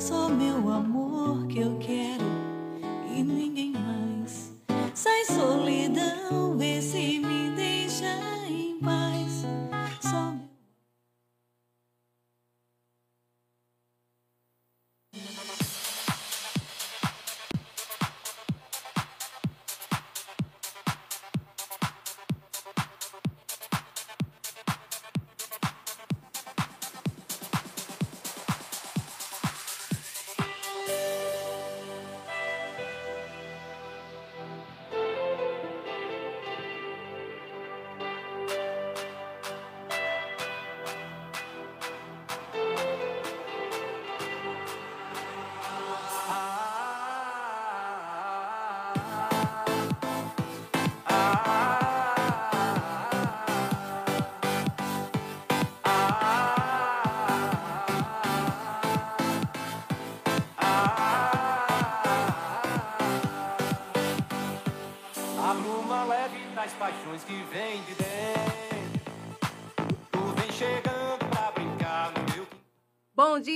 Só meu amor que eu quero e ninguém mais. Sai solidão, vê se me deixa em paz.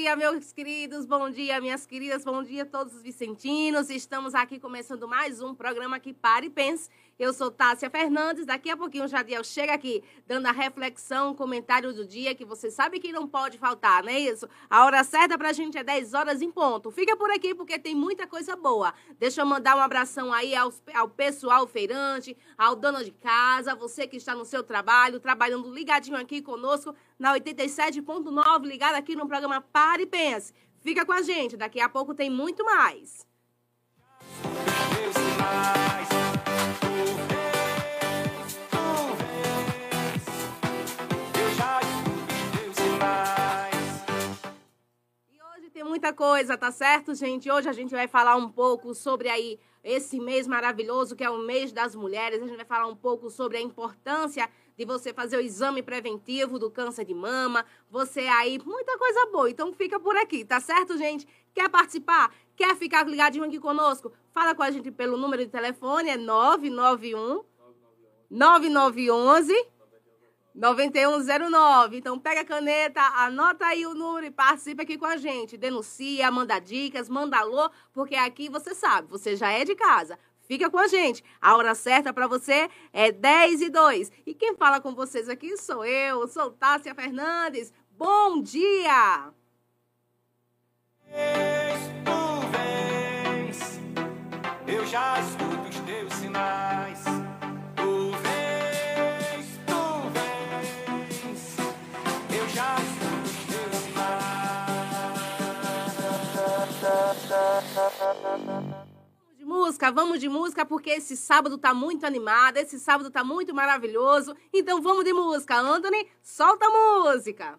Dia, meus queridos, bom dia, minhas queridas, bom dia a todos os vicentinos. Estamos aqui começando mais um programa aqui Pare e Pense. Eu sou Tássia Fernandes. Daqui a pouquinho o Jadiel chega aqui dando a reflexão, comentário do dia, que você sabe que não pode faltar, não é isso? A hora certa pra gente é 10 horas em ponto. Fica por aqui porque tem muita coisa boa. Deixa eu mandar um abração aí aos, ao pessoal feirante, ao dono de casa, você que está no seu trabalho, trabalhando ligadinho aqui conosco na 87.9, ligado aqui no programa Pare e Pense. Fica com a gente, daqui a pouco tem muito mais. sinais. Muita coisa, tá certo, gente? Hoje a gente vai falar um pouco sobre aí esse mês maravilhoso que é o mês das mulheres. A gente vai falar um pouco sobre a importância de você fazer o exame preventivo do câncer de mama. Você aí, muita coisa boa. Então fica por aqui, tá certo, gente? Quer participar? Quer ficar ligadinho aqui conosco? Fala com a gente pelo número de telefone, é 991 9911 9109. Então pega a caneta, anota aí o número e participa aqui com a gente. Denuncia, manda dicas, manda alô, porque aqui você sabe, você já é de casa. Fica com a gente. A hora certa para você é 10 e 2. E quem fala com vocês aqui sou eu, sou Tássia Fernandes. Bom dia! Tu vens, eu já escuto os teus sinais. Música, vamos de música, porque esse sábado tá muito animado, esse sábado tá muito maravilhoso. Então vamos de música. Anthony, solta a música!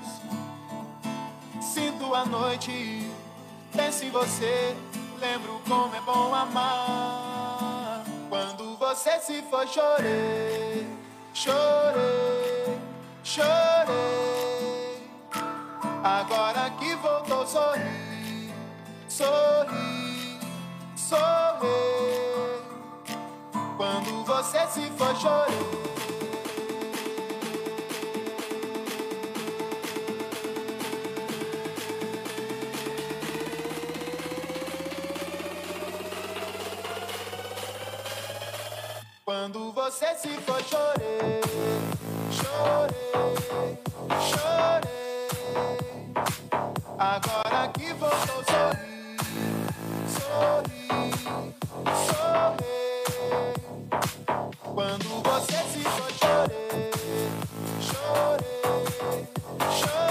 Sinto a noite, penso em você, lembro como é bom amar. Quando você se foi, chorei, chorei, chorei. Agora que voltou, sorri, sorri, sorri. Quando você se foi, chorei. Quando você se foi, chorei, chorei, chorei. Agora que voltou, sorri, sorri, sorri. Quando você se foi, chorei, chorei, chorei.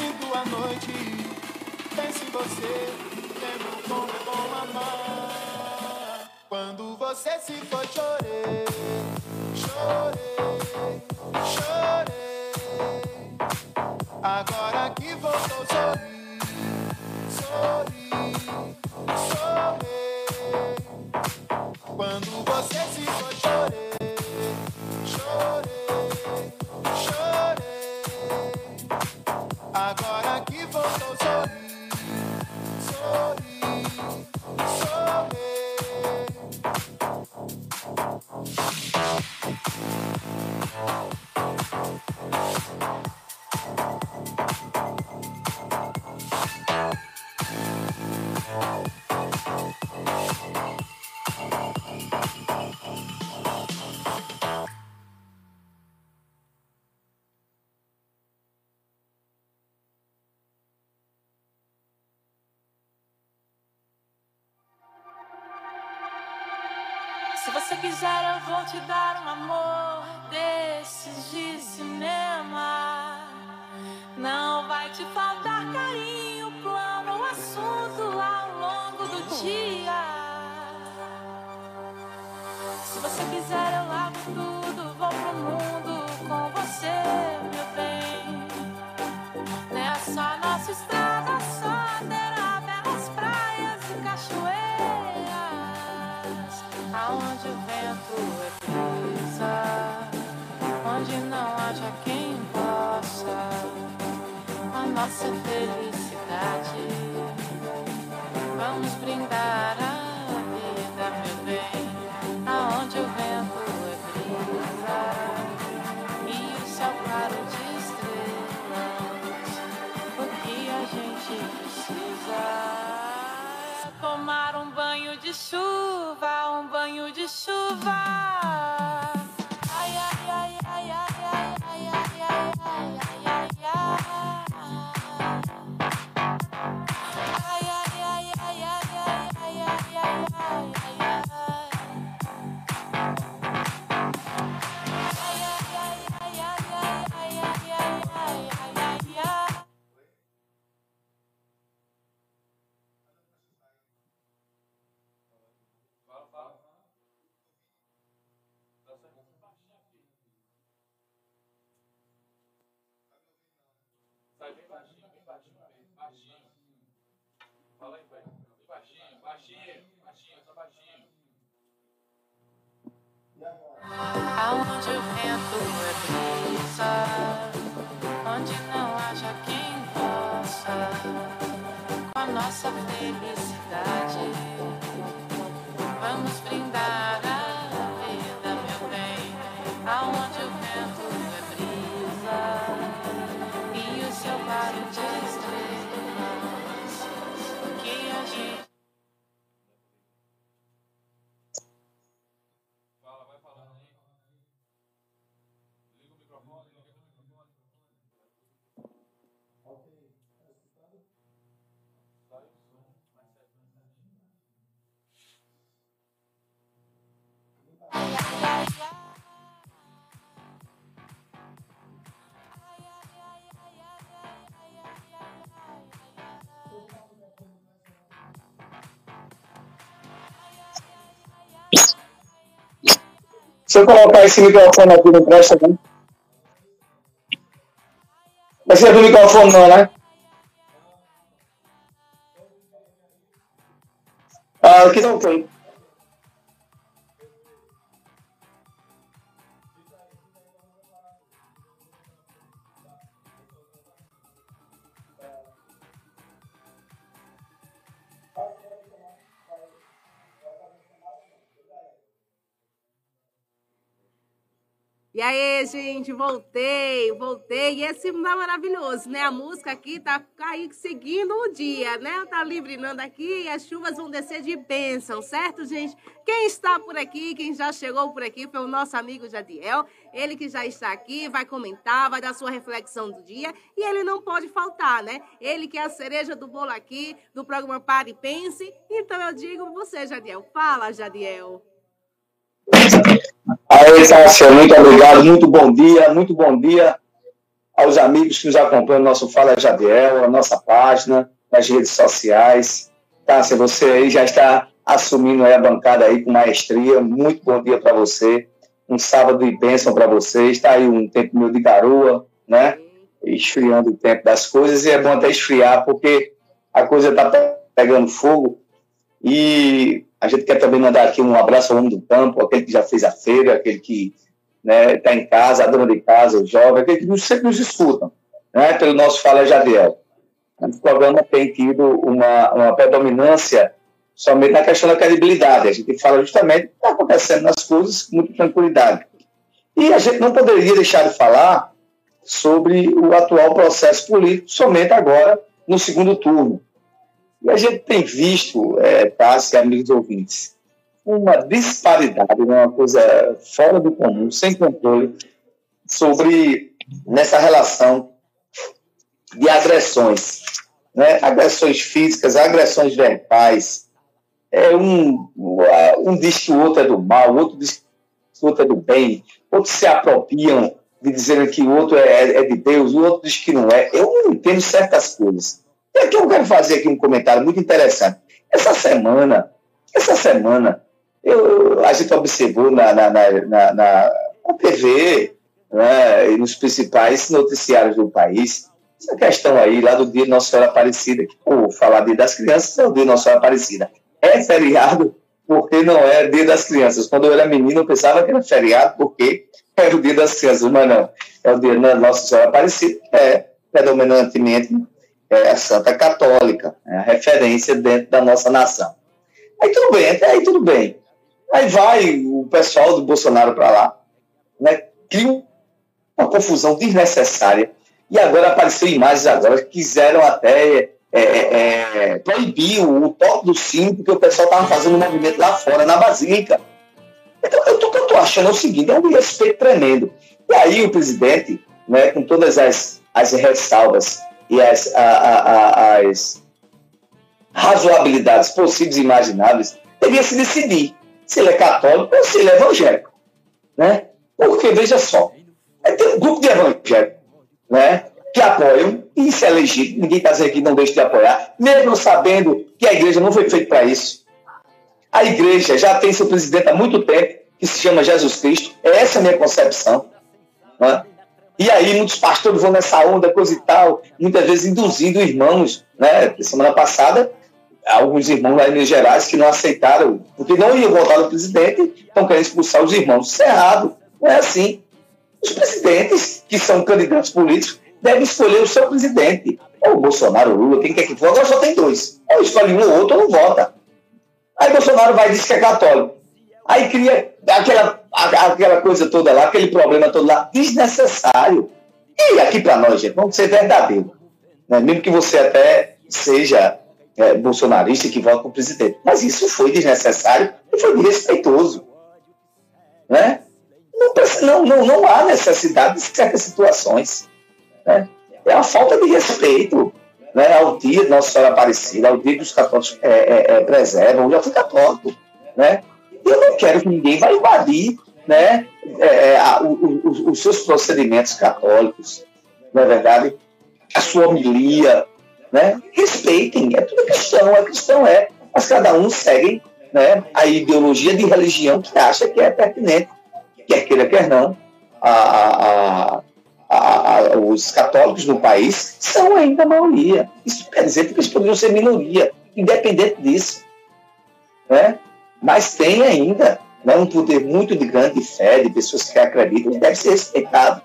Sinto a noite, penso em você, lembro como é bom amar. Quando você se foi, chorei, chorei, chorei. Agora que voltou, sorri, sorri, sorri. Quando você se foi, chorei, Agora que voltou, sorri, sorri, sorri. to handle everything. Se eu colocar esse microfone aqui não presta, não? Esse é do microfone não, né? Ah, aqui não tem. E aí, gente, voltei, voltei. E esse hino é maravilhoso, né? A música aqui tá aí seguindo o dia, né? Tá livrinando aqui e as chuvas vão descer de bênção, certo, gente? Quem está por aqui, quem já chegou por aqui foi o nosso amigo Jadiel. Ele que já está aqui, vai comentar, vai dar sua reflexão do dia. E ele não pode faltar, né? Ele que é a cereja do bolo aqui, do programa Pare e Pense. Então eu digo você, Jadiel. Fala, Jadiel. Aí, Tássia, muito obrigado, muito bom dia, muito bom dia aos amigos que nos acompanham no nosso Fala Jadiel, a nossa página, nas redes sociais. Tássia, você aí já está assumindo a bancada aí com maestria. Muito bom dia para você. Um sábado de bênção para você. Está aí um tempo meio de garoa, né? Esfriando o tempo das coisas. E é bom até esfriar, porque a coisa está pegando fogo. E a gente quer também mandar aqui um abraço ao homem do campo, aquele que já fez a feira, aquele que está né, tá em casa, a dona de casa, o jovem, aquele que sempre nos escuta, né, pelo nosso Fala Jadiel. O programa tem tido uma, uma predominância somente na questão da credibilidade. A gente fala justamente o que está acontecendo nas coisas com muita tranquilidade. E a gente não poderia deixar de falar sobre o atual processo político somente agora no segundo turno. E a gente tem visto, é, Tássia, amigos ouvintes, uma disparidade, uma coisa fora do comum, sem controle, sobre nessa relação de agressões, né? agressões físicas, agressões verbais. É um, um diz que o outro é do mal, o outro diz que o outro é do bem, outros se apropriam de dizer que o outro é, é de Deus, o outro diz que não é. Eu não entendo certas coisas. E aqui eu quero fazer aqui um comentário muito interessante. Essa semana, essa semana, eu, a gente observou na, na, na, na, TV né, e nos principais noticiários do país essa questão aí lá do dia de Nossa Senhora Aparecida, que falar dia das crianças é o dia de Nossa Senhora Aparecida. É feriado porque não é dia das crianças. Quando eu era menino eu pensava que era feriado porque era o dia das crianças, mas não. É o dia da Nossa Senhora Aparecida, é predominantemente é a Santa Católica, é a referência dentro da nossa nação. Aí tudo bem, até aí tudo bem. Aí vai o pessoal do Bolsonaro para lá, né, cria uma confusão desnecessária, e agora apareceu imagens agora que quiseram até é, é, é proibir o, o toque do sino, porque o pessoal estava fazendo um movimento lá fora, na Basílica. Então, eu estou achando é o seguinte, é um respeito tremendo. E aí o presidente, né, com todas as, as ressalvas e as, a, a, as razoabilidades possíveis e imagináveis, devia se decidir se ele é católico ou se ele é evangélico. Né? Porque, veja só, tem um grupo de evangélicos né, que apoiam, e isso é legítimo, ninguém está dizendo que não deixe de apoiar, mesmo sabendo que a igreja não foi feita para isso. A igreja já tem seu presidente há muito tempo, que se chama Jesus Cristo, essa é a minha concepção. Né? E aí muitos pastores vão nessa onda, coisa e tal, muitas vezes induzindo irmãos, né? Semana passada, alguns irmãos lá em Minas Gerais que não aceitaram, porque não iam votar no presidente, estão querendo expulsar os irmãos. Isso é errado, não é assim. Os presidentes, que são candidatos políticos, devem escolher o seu presidente. Ou o Bolsonaro, o Lula, quem quer que for. Agora só tem dois. Ou escolhe um ou outro ou não vota. Aí Bolsonaro vai dizer que é católico. Aí cria aquela, aquela coisa toda lá, aquele problema todo lá, desnecessário. E aqui para nós, gente, vamos ser verdadeiros. Né? Mesmo que você até seja é, bolsonarista que vota com o presidente. Mas isso foi desnecessário e foi desrespeitoso. Né? Não, não, não, há necessidade de certas situações. Né? É a falta de respeito né, ao dia de Nossa Senhora Aparecida, ao dia que os católicos é, é, é, preservam. Eu já fui católico. Né? Eu não quero que ninguém vá invadir né, é, é a, o, o, os seus procedimentos católicos, não é verdade? A sua homilia, né? Respeitem, é tudo cristão, é cristão, é, mas cada um segue né, a ideologia de religião que acha que é pertinente, quer queira, quer não. A, a, os católicos no país são ainda a maioria. Isso quer dizer que eles poderiam ser minoria, independente disso. Né? Mas tem ainda né, um poder muito de grande fé, de pessoas que acreditam, deve ser respeitado.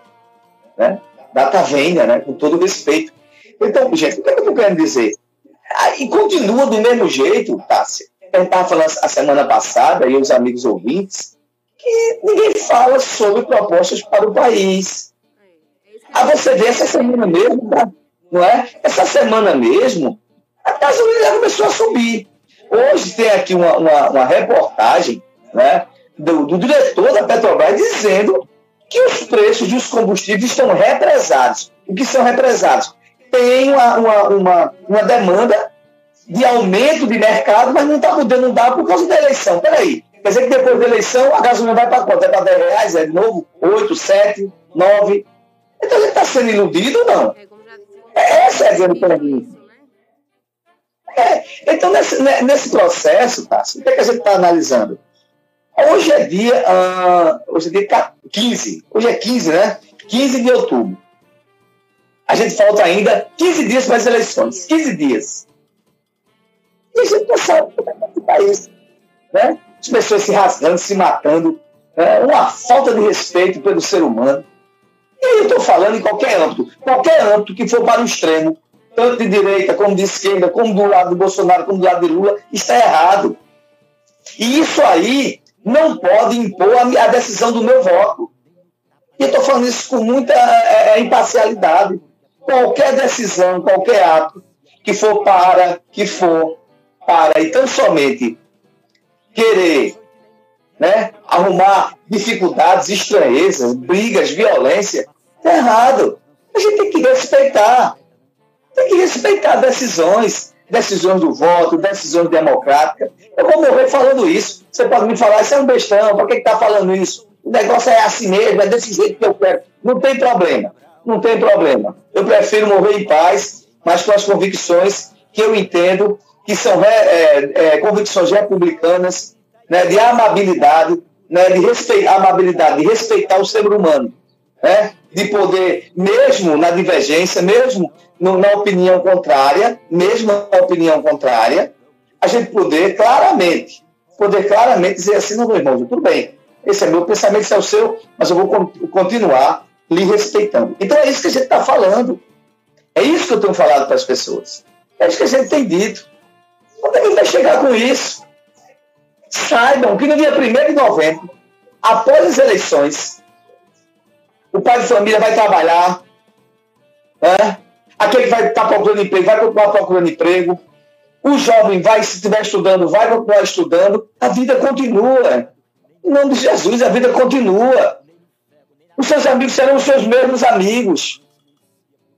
Né? Data venha, né, com todo respeito. Então, gente, o que, é que eu estou querendo dizer? Ah, e continua do mesmo jeito, Tássia. Eu estava falando a semana passada, e os amigos ouvintes, que ninguém fala sobre propostas para o país. Aí você vê essa semana mesmo, tá? não é? Essa semana mesmo, a gasolina começou a subir. Hoje tem aqui uma, uma, uma reportagem né, do, do, diretor da Petrobras dizendo que os preços dos combustíveis estão represados. O que são represados? Tem uma, uma, uma, uma demanda de aumento de mercado, mas não está podendo dar por causa da eleição. Peraí, quer dizer que depois da eleição a gasolina vai para quanto? É para 10 reais? É de novo? 8, 7, 9? Então gente está sendo iludido ou não? É, essa é a grande pergunta. É, então, nesse, nesse processo, tá, o que, é que a gente está analisando? Hoje é dia, uh, hoje é dia 15, hoje é 15, né? 15 de outubro. A gente falta ainda 15 dias para as eleições, 15 dias. E a gente não sabe como é que vai isso. Né? As pessoas se rasgando, se matando, né? uma falta de respeito pelo ser humano. E eu estou falando em qualquer âmbito, qualquer âmbito que for para o extremo, tanto de direita como de esquerda, como do lado de Bolsonaro, como do lado de Lula, está errado. E isso aí não pode impor a, decisão do meu voto. E eu estou falando isso com muita é, é, imparcialidade. Qualquer decisão, qualquer ato que for para, que for para, e tão somente querer né, arrumar dificuldades, estranhezas, brigas, violência, é errado. A gente tem que respeitar. Tem que respeitar decisões, decisões do voto, decisões democráticas. Eu vou morrer falando isso. Você pode me falar, isso é um bestão, por que está falando isso? O negócio é assim mesmo, é desse jeito que eu quero. Não tem problema, não tem problema. Eu prefiro morrer em paz, mas com as convicções que eu entendo que são é, é, é convicções republicanas, né, de amabilidade, né, de respeitar, amabilidade, de respeitar o ser humano, né, de poder, mesmo na divergência, mesmo no, na opinião contrária, mesmo na opinião contrária, a gente poder claramente, poder claramente dizer assim, não, meu irmão, tudo bem, esse é meu pensamento, esse é o seu, mas eu vou continuar lhe respeitando. Então é isso que a gente está falando. É isso que eu tenho falado para as pessoas. É isso que a gente tem dito. Quando é que vai chegar com isso? Saibam que no dia 1 de novembro, após as eleições, o pai de família vai trabalhar, né? aquele que vai estar tá procurando emprego vai continuar procurando emprego, o jovem vai, se estiver estudando, vai continuar estudando, a vida continua. Em nome de Jesus, a vida continua. Os seus amigos serão os seus mesmos amigos.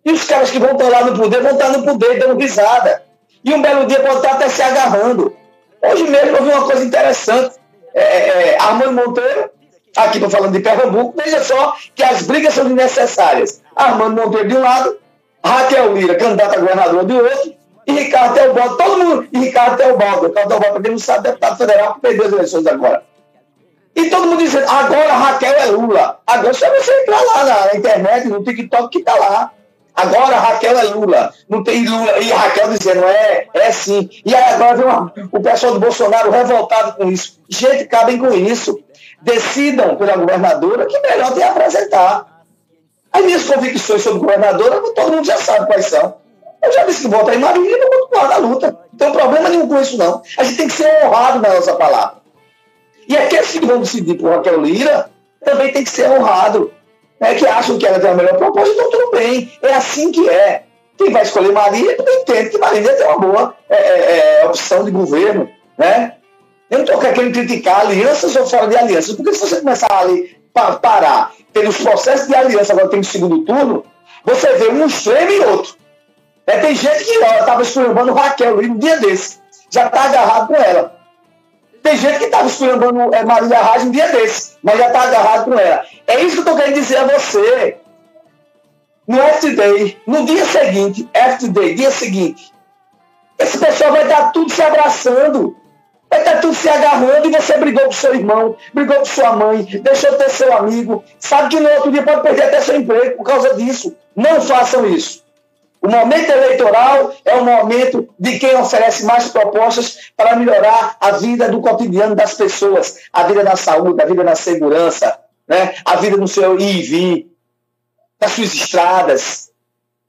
E os caras que vão estar lá no poder vão estar no poder dando risada. E um belo dia pode estar até se agarrando. Hoje mesmo eu vi uma coisa interessante. É, é, é Armando Monteiro, aqui estou falando de Pernambuco, veja só que as brigas são desnecessárias. Armando Monteiro de um lado, Raquel Lira, candidata a governadora de outro, e Ricardo Teobaldo, todo mundo, e Ricardo Teobaldo, Ricardo Teobaldo, para quem não sabe, deputado federal que perdeu as eleições agora. E todo mundo dizendo, agora Raquel é Lula. Agora só você entrar lá na internet, no TikTok, que está lá. Agora Raquel é Lula. Não tem Lula. E Raquel dizendo, é, é sim. E agora vem uma, o pessoal do Bolsonaro revoltado com isso. Gente, cabem com isso. Decidam pela governadora que melhor tem a apresentar. As minhas convicções sobre governadora, todo mundo já sabe quais são. Eu já disse que votar em Maria e não vou continuar na luta. Não tem problema nenhum com isso, não. A gente tem que ser honrado na nossa palavra. E aqueles que vão decidir por Raquel Lira também tem que ser honrado né, que acham que ela tem a melhor proposta, então tudo bem, é assim que é. Quem vai escolher Maria, entende que Maria tem uma boa é, é, é, opção de governo, né? Eu não estou querendo criticar alianças ou fora de alianças, porque se você começar ali a parar pelos processos de aliança, agora tem o segundo turno, você vê um extremo e outro. É, tem gente que estava escolhendo Raquel um dia desse, já está agarrado com ela. Tem gente que estava esculhambando é, Maria Raj um dia desse, mas já está agarrado com ela. É isso que eu estou querendo dizer a você. No F-Day, no dia seguinte, F-Day, dia seguinte, esse pessoal vai estar tudo se abraçando, estar tudo se agarrando e você brigou com seu irmão, brigou com sua mãe, deixou de ter seu amigo, sabe que no outro dia pode perder até seu emprego por causa disso. Não façam isso. O momento eleitoral é o momento de quem oferece mais propostas para melhorar a vida do cotidiano das pessoas, a vida na saúde, a vida na segurança, né? a vida no seu ir e vir, nas suas estradas,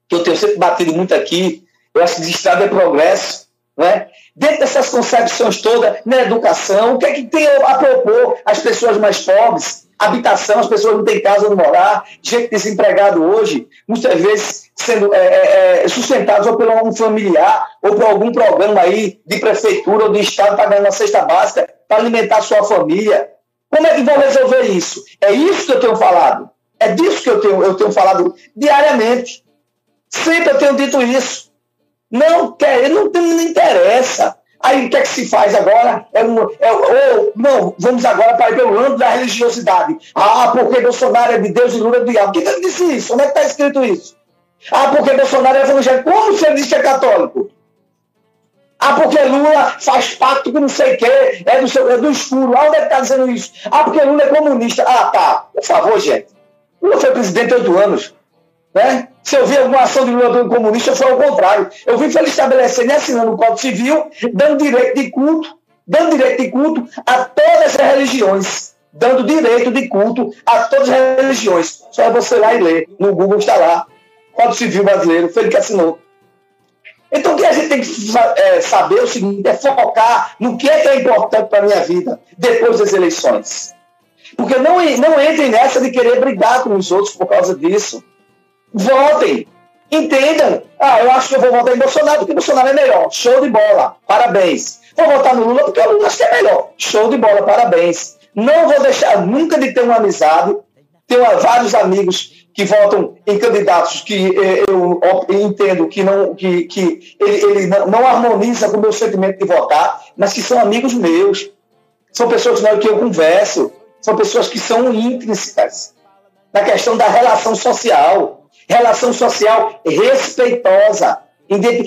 que eu tenho sempre batido muito aqui. Eu acho que estrada é progresso. Não é? Dentro dessas concepções todas, na educação, o que é que tem a propor às pessoas mais pobres? Habitação, as pessoas não têm casa onde morar, gente desempregado hoje, muitas vezes sendo é, é, é ou por um familiar ou por algum programa aí de prefeitura ou de estado pagando uma cesta básica para alimentar sua família. Como é que vão resolver isso? É isso que eu tenho falado. É disso que eu tenho, eu tenho falado diariamente. Sempre eu tenho dito isso. Não quer, não, não interessa. Aí o que é que se faz agora? É um, é, ou, não, vamos agora para pelo âmbito da religiosidade. Ah, porque Bolsonaro é de Deus e Lula é do diabo. Quem que disse isso? Onde é que está escrito isso? Ah, porque Bolsonaro é evangélico. Como você disse que é católico? Ah, porque Lula faz pacto com não sei o quê, é do, seu, é do escuro. Ah, onde é que está dizendo isso? Ah, porque Lula é comunista. Ah, tá. Por favor, gente. Lula foi presidente oito anos. Né? Se eu vi alguma ação de Lula comunista, foi ao contrário. Eu vi ele estabelecendo e assinando o Código Civil, dando direito de culto, dando direito de culto a todas as religiões. Dando direito de culto a todas as religiões. Só é você lá e ler. No Google está lá. Código Civil Brasileiro, foi ele que assinou. Então, o que a gente tem que é, saber é o seguinte: é focar no que é, que é importante para a minha vida depois das eleições. Porque não, não entrem nessa de querer brigar com os outros por causa disso. Votem. Entendam. Ah, eu acho que eu vou votar em Bolsonaro porque Bolsonaro é melhor. Show de bola. Parabéns. Vou votar no Lula porque o Lula acho que é melhor. Show de bola. Parabéns. Não vou deixar nunca de ter uma amizade. Tenho vários amigos que votam em candidatos que eh, eu, entendo que não que, que ele, ele não, harmoniza com o meu sentimento de votar, mas que são amigos meus, são pessoas com que eu converso, são pessoas que são intrínsecas na questão da relação social, relação social respeitosa.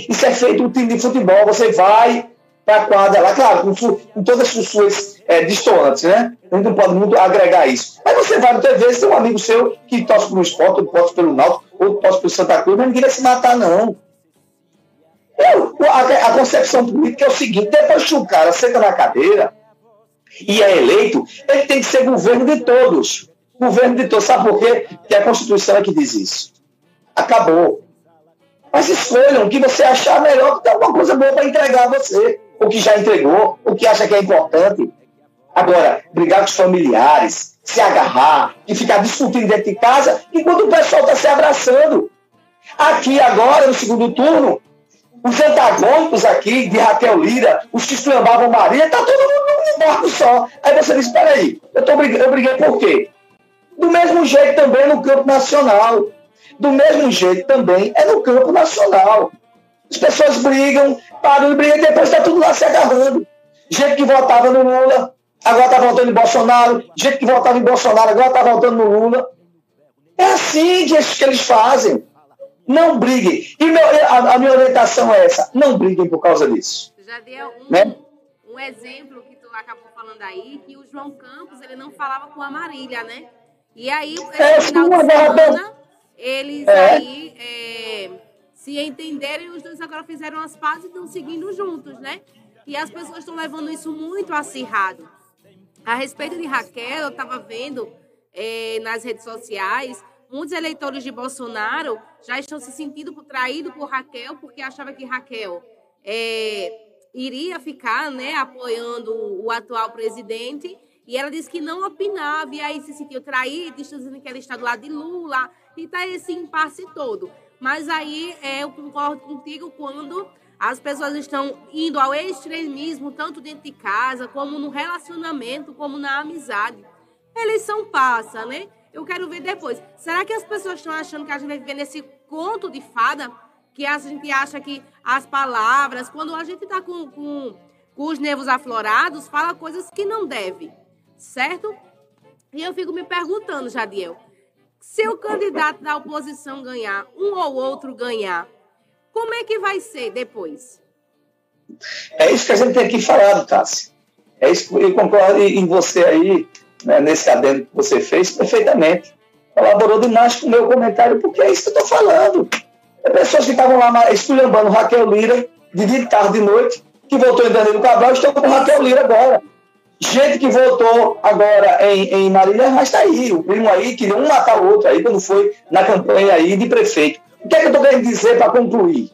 Isso é feito no time de futebol, você vai para a quadra lá, claro, com, com todas as suas é, né? A gente não pode muito agregar isso. Mas você vai muitas vezes, tem um amigo seu que torce pelo esporte, ou torce pelo Náutico, ou torce pelo Santa Cruz, mas ninguém vai se matar, não. Eu, a, a, concepção política é o seguinte: depois que o cara senta na cadeira e é eleito, ele tem que ser governo de todos. Governo de todos. Sabe por quê? Porque a Constituição é que diz isso. Acabou. Mas escolham o que você achar melhor, que tem alguma coisa boa para entregar a você o que já entregou, o que acha que é importante. Agora, brigar com os familiares, se agarrar e ficar discutindo dentro de casa, enquanto o pessoal está se abraçando. Aqui agora, no segundo turno, os antagônicos aqui de Raquel Lira, os que esclambavam Maria, está todo mundo num barco só. Aí você diz, peraí, eu, tô briguei, eu briguei por quê? Do mesmo jeito também no campo nacional. Do mesmo jeito também é no campo nacional. As pessoas brigam, param de brigar e depois está tudo lá se agarrando. Gente que votava no Lula, agora está votando em Bolsonaro. Gente que votava em Bolsonaro, agora está votando no Lula. É assim que, que eles fazem. Não briguem. E meu, a, a, minha orientação é essa: não briguem por causa disso. Já deu um, né? um exemplo que tu acabou falando aí, que o João Campos ele não falava com a Marília, né? E aí, é, final de semana, eles é. aí. É, se entenderam e os dois agora fizeram as pazes e estão seguindo juntos, né? E as pessoas estão levando isso muito acirrado. A respeito de Raquel, eu estava vendo é, nas redes sociais, muitos eleitores de Bolsonaro já estão se sentindo traídos por Raquel, porque achava que Raquel é, iria ficar né, apoiando o atual presidente. E ela disse que não opinava, e aí se sentiu traída, dizendo que ela está do lado de Lula, e está esse impasse todo. Mas aí é, eu concordo contigo quando as pessoas estão indo ao extremismo, tanto dentro de casa, como no relacionamento, como na amizade. Eleição passa, né? Eu quero ver depois. Será que as pessoas estão achando que a gente vai viver nesse conto de fada? Que a gente acha que as palavras, quando a gente está com, com, com os nervos aflorados, fala coisas que não deve, certo? E eu fico me perguntando, Jadiel, se o candidato da oposição ganhar, um ou outro ganhar, como é que vai ser depois? É isso que a gente tem aqui falado, Tassi. É isso que eu concordo em você aí, né, nesse adendo que você fez, perfeitamente. Colaborou demais com o meu comentário, porque é isso que eu estou falando. É pessoas que estavam lá esculhambando Raquel Lira, de dia, tarde, de noite, que voltou em Danilo Cabral, estão com Raquel Lira agora. Gente que votou agora em, em Marília mas está aí. O primo aí queria um matar o outro aí quando foi na campanha aí de prefeito. O que é que eu estou querendo dizer para concluir?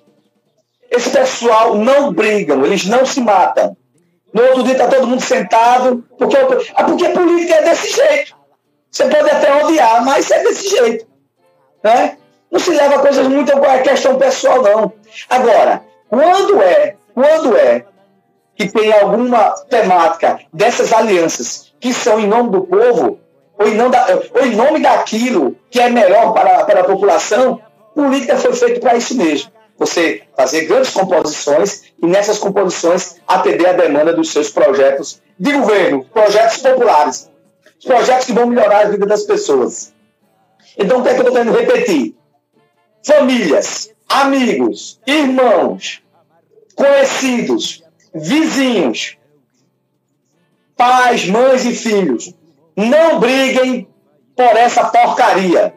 esse pessoal não brigam, eles não se matam. No outro dia está todo mundo sentado, porque, ah, porque política é desse jeito. Você pode até odiar, mas é desse jeito. Né? Não se leva coisas muito a questão pessoal, não. Agora, quando é, quando é que tem alguma temática dessas alianças que são em nome do povo, ou em, nome, da, ou em nome daquilo que é melhor para, para a população, política foi feita para isso mesmo. Você fazer grandes composições e nessas composições atender a demanda dos seus projetos de governo, projetos populares, projetos que vão melhorar a vida das pessoas. Então, o que é que eu estou tentando repetir? Famílias, amigos, irmãos, conhecidos, vizinhos, pais, mães e filhos, não briguem por essa porcaria.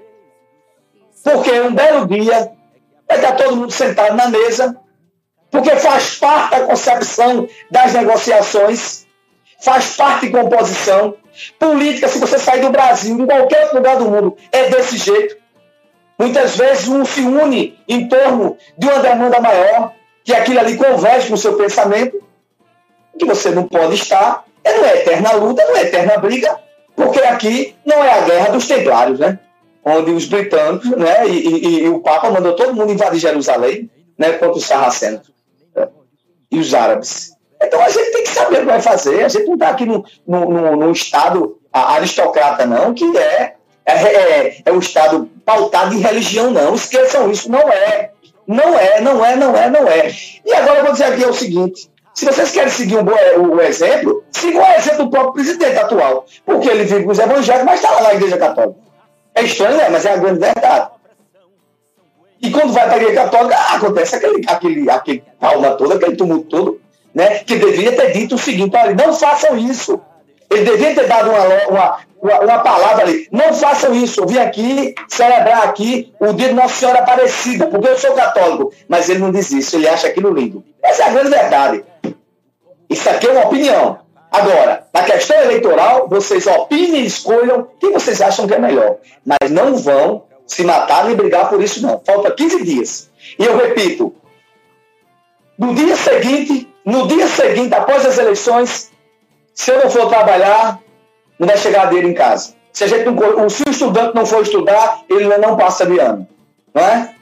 Porque um belo dia vai estar todo mundo sentado na mesa, porque faz parte da concepção das negociações, faz parte de composição. Política, se você sair do Brasil, em qualquer lugar do mundo, é desse jeito. Muitas vezes um se une em torno de uma demanda maior, que aquilo ali converge com o seu pensamento, que você não pode estar. É, não é eterna luta, não é eterna briga, porque aqui não é a guerra dos templários, né? Onde os britânicos né, e, e, e o Papa mandou todo mundo invadir Jerusalém né, contra os sarracenos né, e os árabes. Então a gente tem que saber o que vai fazer. A gente não está aqui num, num estado aristocrata, não, que é, é, é, é um estado pautado em religião, não. Esqueçam isso, não é. Não é, não é, não é, não é. E agora eu vou dizer aqui é o seguinte: se vocês querem seguir um bom o exemplo, sigam o exemplo do próprio presidente atual. Porque ele vive com os evangélicos, mas está lá na igreja católica. É estranho, né? Mas é a grande verdade. E quando vai para a igreja católica, acontece aquele, aquele, aquele palma todo, aquele tumulto todo, né? Que deveria ter dito o seguinte: olha, não façam isso. Ele deveria ter dado uma, uma, uma, uma, palavra ali. Não façam isso. Eu vim aqui celebrar aqui o dia de Nossa Senhora Aparecida, porque eu sou católico. Mas ele não diz isso, ele acha aquilo lindo. Essa é a grande verdade. Isso aqui é uma opinião. Agora, na questão eleitoral, vocês opinem e escolham quem vocês acham que é melhor. Mas não vão se matar nem brigar por isso, não. Falta 15 dias. E eu repito, no dia seguinte, no dia seguinte, após as eleições, se eu não for trabalhar, não vai chegar dele em casa. Se, a gente não, se o estudante não for estudar, ele não passa de ano. Não é?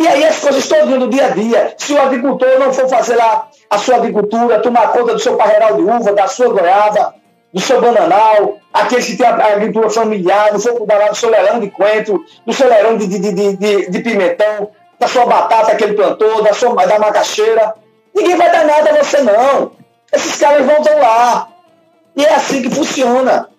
E aí as coisas estão vindo dia a dia. Se o agricultor não for fazer lá a sua agricultura, tomar conta do seu parreiral de uva, da sua goiaba, do seu bananal, aqueles que têm a agricultura familiar, não for cuidar lá do seu leirão de coentro, do seu leirão de, de, de, de, de pimentão, da sua batata que ele plantou, da, sua, da macaxeira. Ninguém vai dar nada a você, não. Esses caras voltam lá. E é assim que funciona.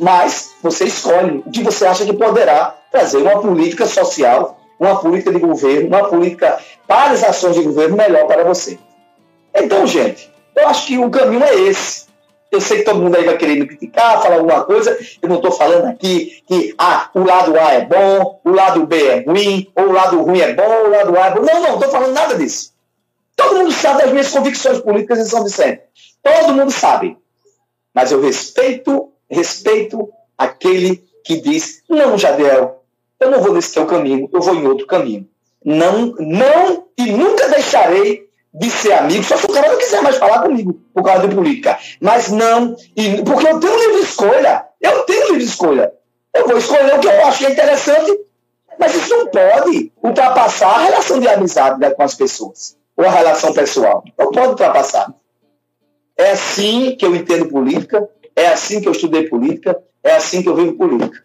Mas você escolhe o que você acha que poderá trazer uma política social uma política de governo, uma política para as ações de governo melhor para você. Então, gente, eu acho que o caminho é esse. Eu sei que todo mundo aí vai querer me criticar, falar alguma coisa. Eu não estou falando aqui que ah, o lado A é bom, o lado B é ruim, ou o lado ruim é bom, o lado A é bom. Não, não, estou falando nada disso. Todo mundo sabe das minhas convicções políticas em São Vicente. Todo mundo sabe. Mas eu respeito, respeito aquele que diz, não, Jadiel, eu não vou nesse teu caminho, eu vou em outro caminho. Não, não e nunca deixarei de ser amigo, só se o cara não quiser mais falar comigo por causa de política. Mas não, e, porque eu tenho livre escolha. Eu tenho livre escolha. Eu vou escolher o que eu acho interessante, mas isso não pode ultrapassar a relação de amizade né, com as pessoas, ou a relação pessoal. Não pode ultrapassar. É assim que eu entendo política, é assim que eu estudei política, é assim que eu vivo política.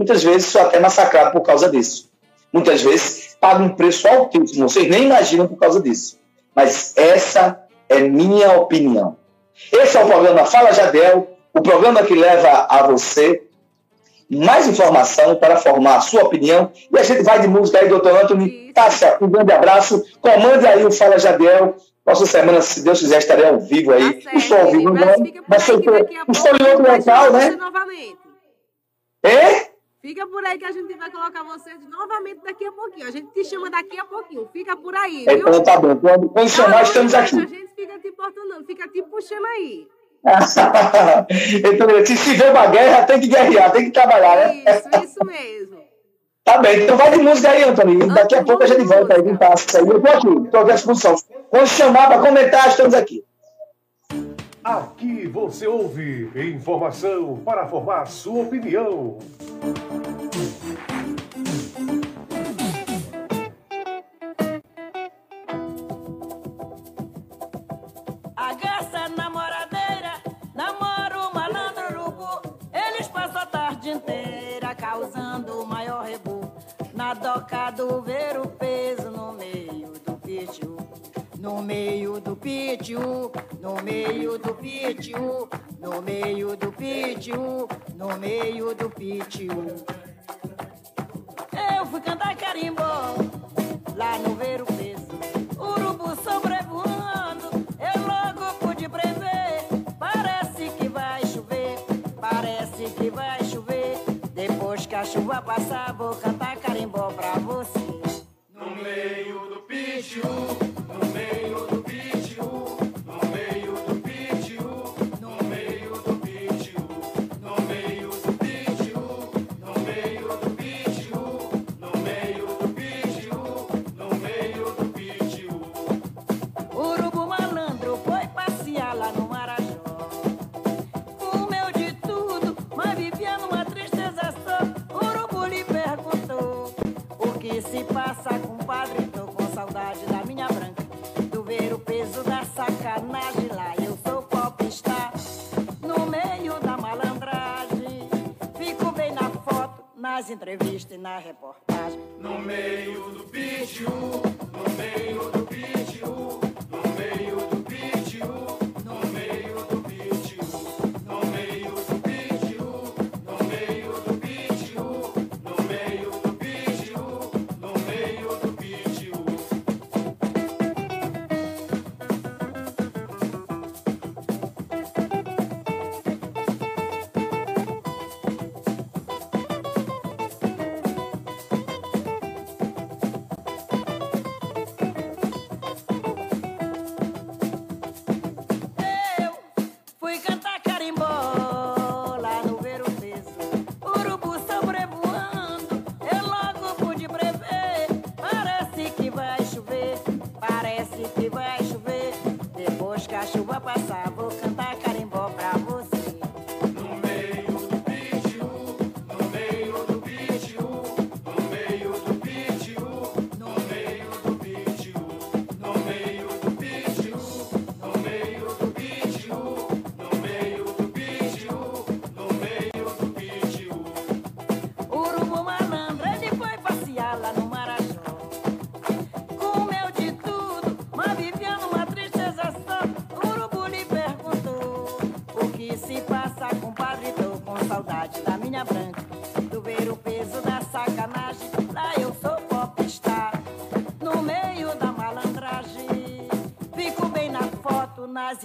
Muitas vezes sou até massacrado por causa disso. Muitas vezes pago um preço altíssimo, vocês nem imaginam por causa disso. Mas essa é minha opinião. Esse é o programa Fala Jadel, o programa que leva a você mais informação para formar a sua opinião. E a gente vai de música aí, doutor Antônio. Tássia, um grande abraço. Comande aí o Fala Jadel. Próxima semana, se Deus quiser, estarei ao vivo aí. Tá estou ao vivo, mas não, mas estou, estou em outro local, né? É? Fica por aí que a gente vai colocar vocês novamente daqui a pouquinho. A gente te chama daqui a pouquinho. Fica por aí. Viu? Então tá bom. Quando, quando chamar, estamos aqui. A gente fica te importando, fica te puxando aí. então, se se vê uma guerra, tem que guerrear, tem que trabalhar, né? Isso, isso mesmo. Tá bem, então vai de música aí, Antônio. Daqui a pouco a gente volta aí, de aí. Eu tô aqui, tô aqui à disposição. Quando chamar para comentar, estamos aqui. Aqui você ouve informação para formar sua opinião. A garça namoradeira namora o malandro urubu. Eles passam a tarde inteira causando o maior rebu na doca do ver. meio do pitiu, no meio do pitiu, no meio do pitiu, no meio do pitiu. Eu fui cantar carimbó lá no Veiro Preso, urubu sobrevoando, eu logo pude prever. Parece que vai chover, parece que vai chover. Depois que a chuva passar, vou cantar carimbó pra você. No meio do pitiu.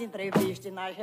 entrevistas e nas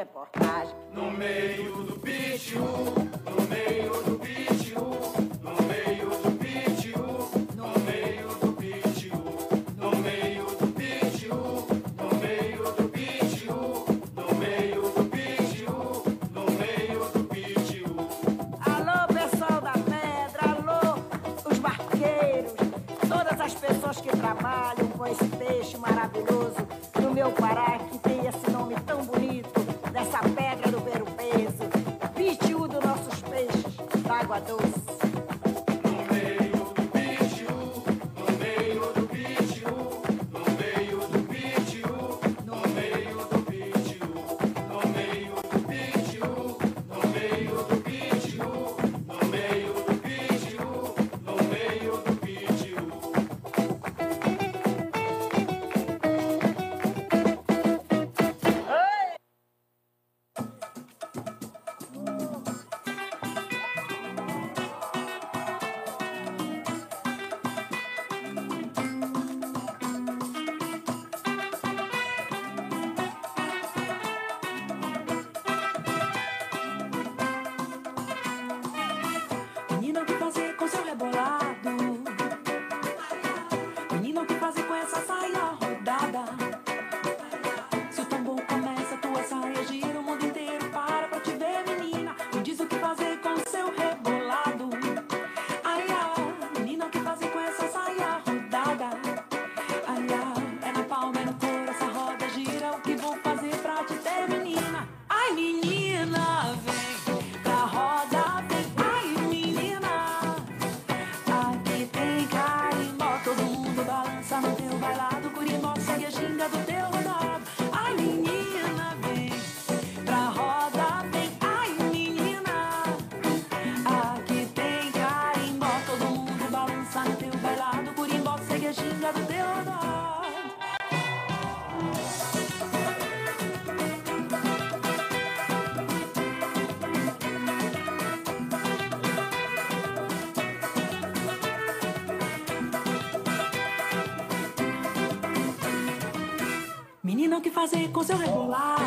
fazer com seu rebolado?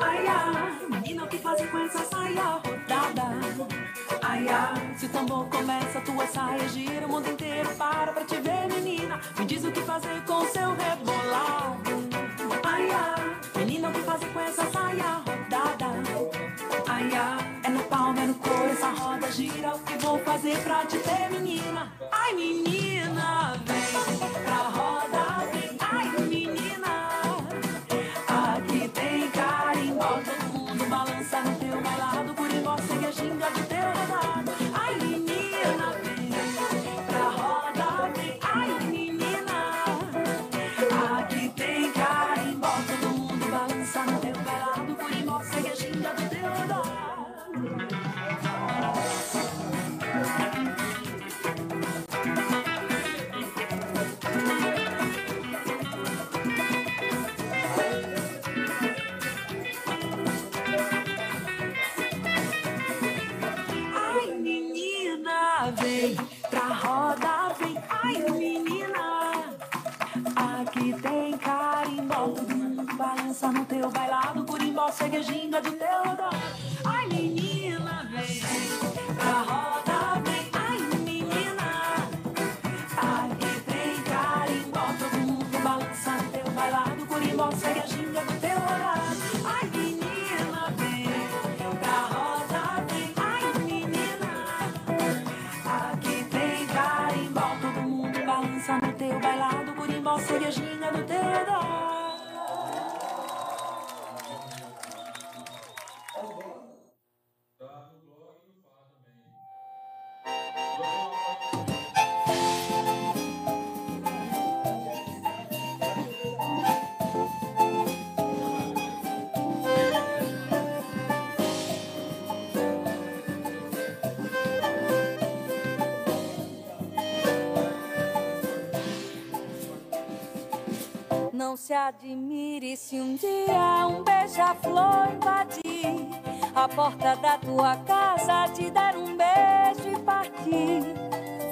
Ai, ai, menina, o que fazer com essa saia se um dia um beija-flor invadir a porta da tua casa, te dar um beijo e partir.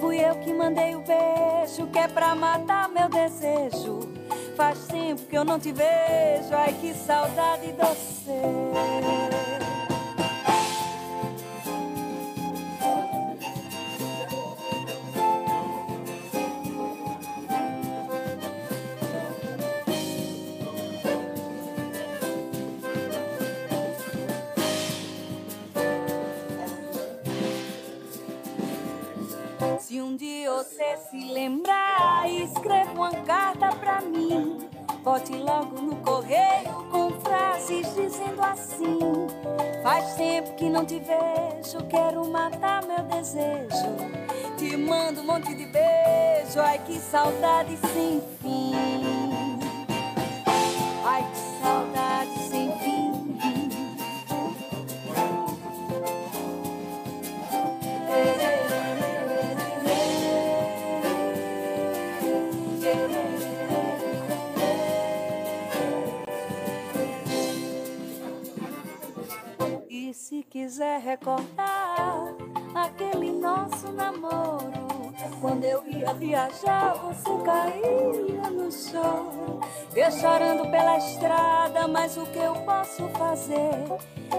Fui eu que mandei o beijo, que é pra matar meu desejo. Faz tempo que eu não te vejo, ai que saudade doce. Não te vejo, quero matar meu desejo. Te mando um monte de beijo, ai que saudade sem recordar aquele nosso namoro, quando eu ia viajar, você caía no choro. Eu chorando pela estrada, mas o que eu posso fazer?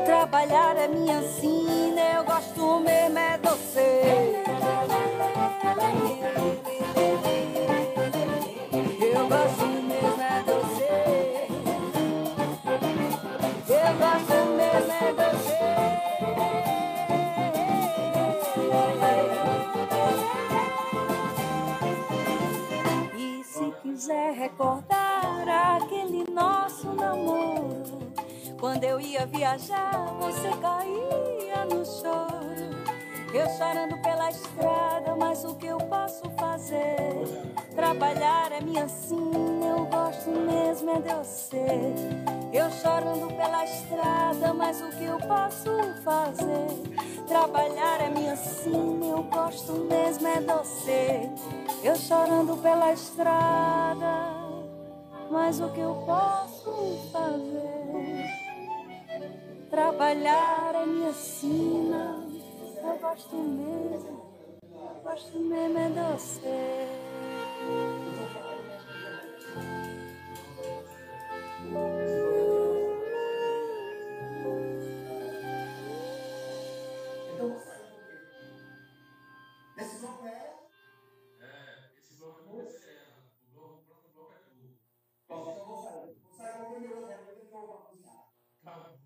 Trabalhar é minha sina, eu gosto mesmo é doce. Recordar aquele nosso namoro, quando eu ia viajar, você caía no choro. Eu chorando pela estrada, mas o que eu posso fazer? Trabalhar é minha sina, eu gosto mesmo é de você. Eu chorando pela estrada, mas o que eu posso fazer? Trabalhar é minha sina, eu gosto mesmo é de você. Eu chorando pela estrada, mas o que eu posso fazer? Trabalhar é minha sina. Eu gosto mesmo, eu gosto mesmo é de você. Decisão é Không, không!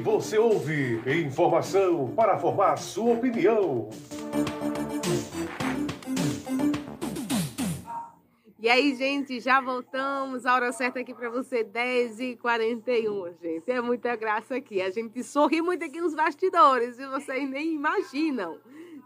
Você ouve informação para formar sua opinião. E aí, gente, já voltamos. A hora certa aqui para você, 10h41, gente. É muita graça aqui. A gente sorri muito aqui nos bastidores e vocês nem imaginam.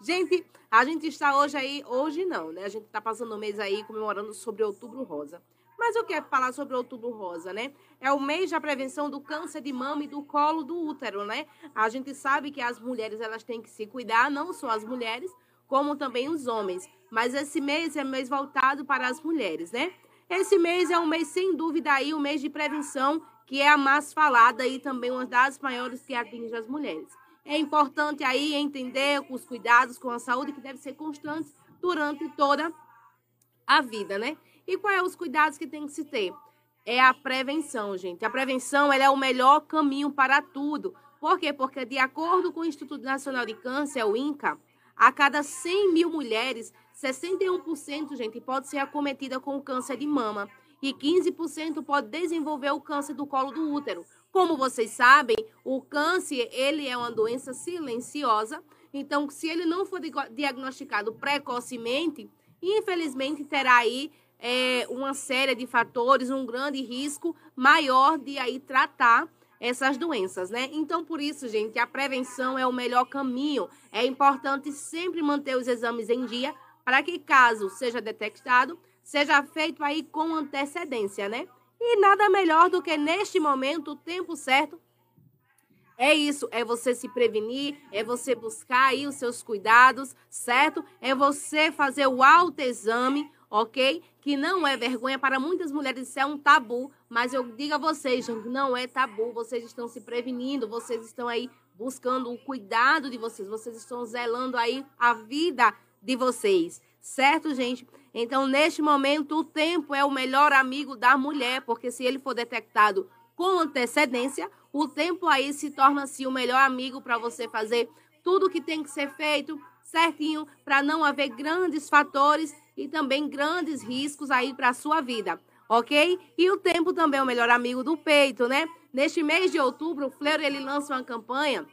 Gente, a gente está hoje aí, hoje não, né? A gente está passando o mês aí comemorando sobre Outubro Rosa. Mas eu quero falar sobre Outubro Rosa, né? É o mês da prevenção do câncer de mama e do colo do útero, né? A gente sabe que as mulheres elas têm que se cuidar, não só as mulheres, como também os homens. Mas esse mês é mês voltado para as mulheres, né? Esse mês é um mês, sem dúvida, aí, um mês de prevenção, que é a mais falada e também uma das maiores que atinge as mulheres. É importante aí entender os cuidados com a saúde que devem ser constantes durante toda a vida, né? E quais são os cuidados que tem que se ter? É a prevenção, gente. A prevenção é o melhor caminho para tudo. Por quê? Porque, de acordo com o Instituto Nacional de Câncer, o INCA, a cada 100 mil mulheres, 61%, gente, pode ser acometida com câncer de mama e 15% pode desenvolver o câncer do colo do útero. Como vocês sabem, o câncer, ele é uma doença silenciosa, então se ele não for diagnosticado precocemente, infelizmente terá aí é, uma série de fatores, um grande risco maior de aí tratar essas doenças, né? Então, por isso, gente, a prevenção é o melhor caminho. É importante sempre manter os exames em dia para que, caso seja detectado, seja feito aí com antecedência, né? E nada melhor do que neste momento, o tempo certo. É isso, é você se prevenir, é você buscar aí os seus cuidados, certo? É você fazer o autoexame, ok? Que não é vergonha. Para muitas mulheres, isso é um tabu, mas eu digo a vocês, não é tabu, vocês estão se prevenindo, vocês estão aí buscando o cuidado de vocês, vocês estão zelando aí a vida de vocês, certo, gente? Então, neste momento, o tempo é o melhor amigo da mulher, porque se ele for detectado com antecedência, o tempo aí se torna-se o melhor amigo para você fazer tudo o que tem que ser feito certinho, para não haver grandes fatores e também grandes riscos aí para a sua vida, ok? E o tempo também é o melhor amigo do peito, né? Neste mês de outubro, o Fleur ele lança uma campanha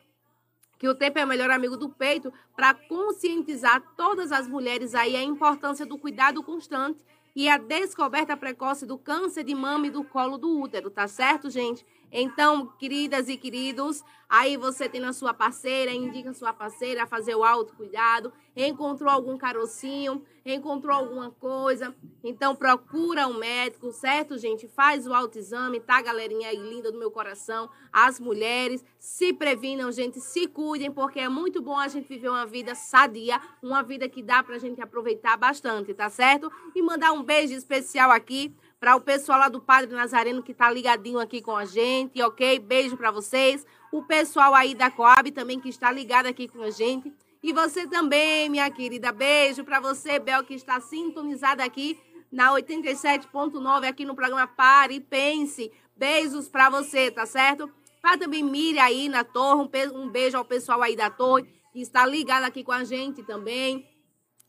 que o tempo é o melhor amigo do peito, para conscientizar todas as mulheres aí a importância do cuidado constante e a descoberta precoce do câncer de mama e do colo do útero, tá certo, gente? Então, queridas e queridos, aí você tem na sua parceira, indica sua parceira a fazer o autocuidado, encontrou algum carocinho, encontrou alguma coisa, então procura um médico, certo, gente? Faz o autoexame, tá, galerinha aí linda do meu coração? As mulheres se previnam, gente, se cuidem, porque é muito bom a gente viver uma vida sadia, uma vida que dá pra gente aproveitar bastante, tá certo? E mandar um beijo especial aqui para o pessoal lá do Padre Nazareno que tá ligadinho aqui com a gente, ok? Beijo para vocês. O pessoal aí da Coab também que está ligado aqui com a gente. E você também, minha querida. Beijo para você, Bel, que está sintonizada aqui na 87.9 aqui no programa Pare e Pense. Beijos para você, tá certo? Para também Miriam aí na torre, um beijo ao pessoal aí da torre que está ligado aqui com a gente também.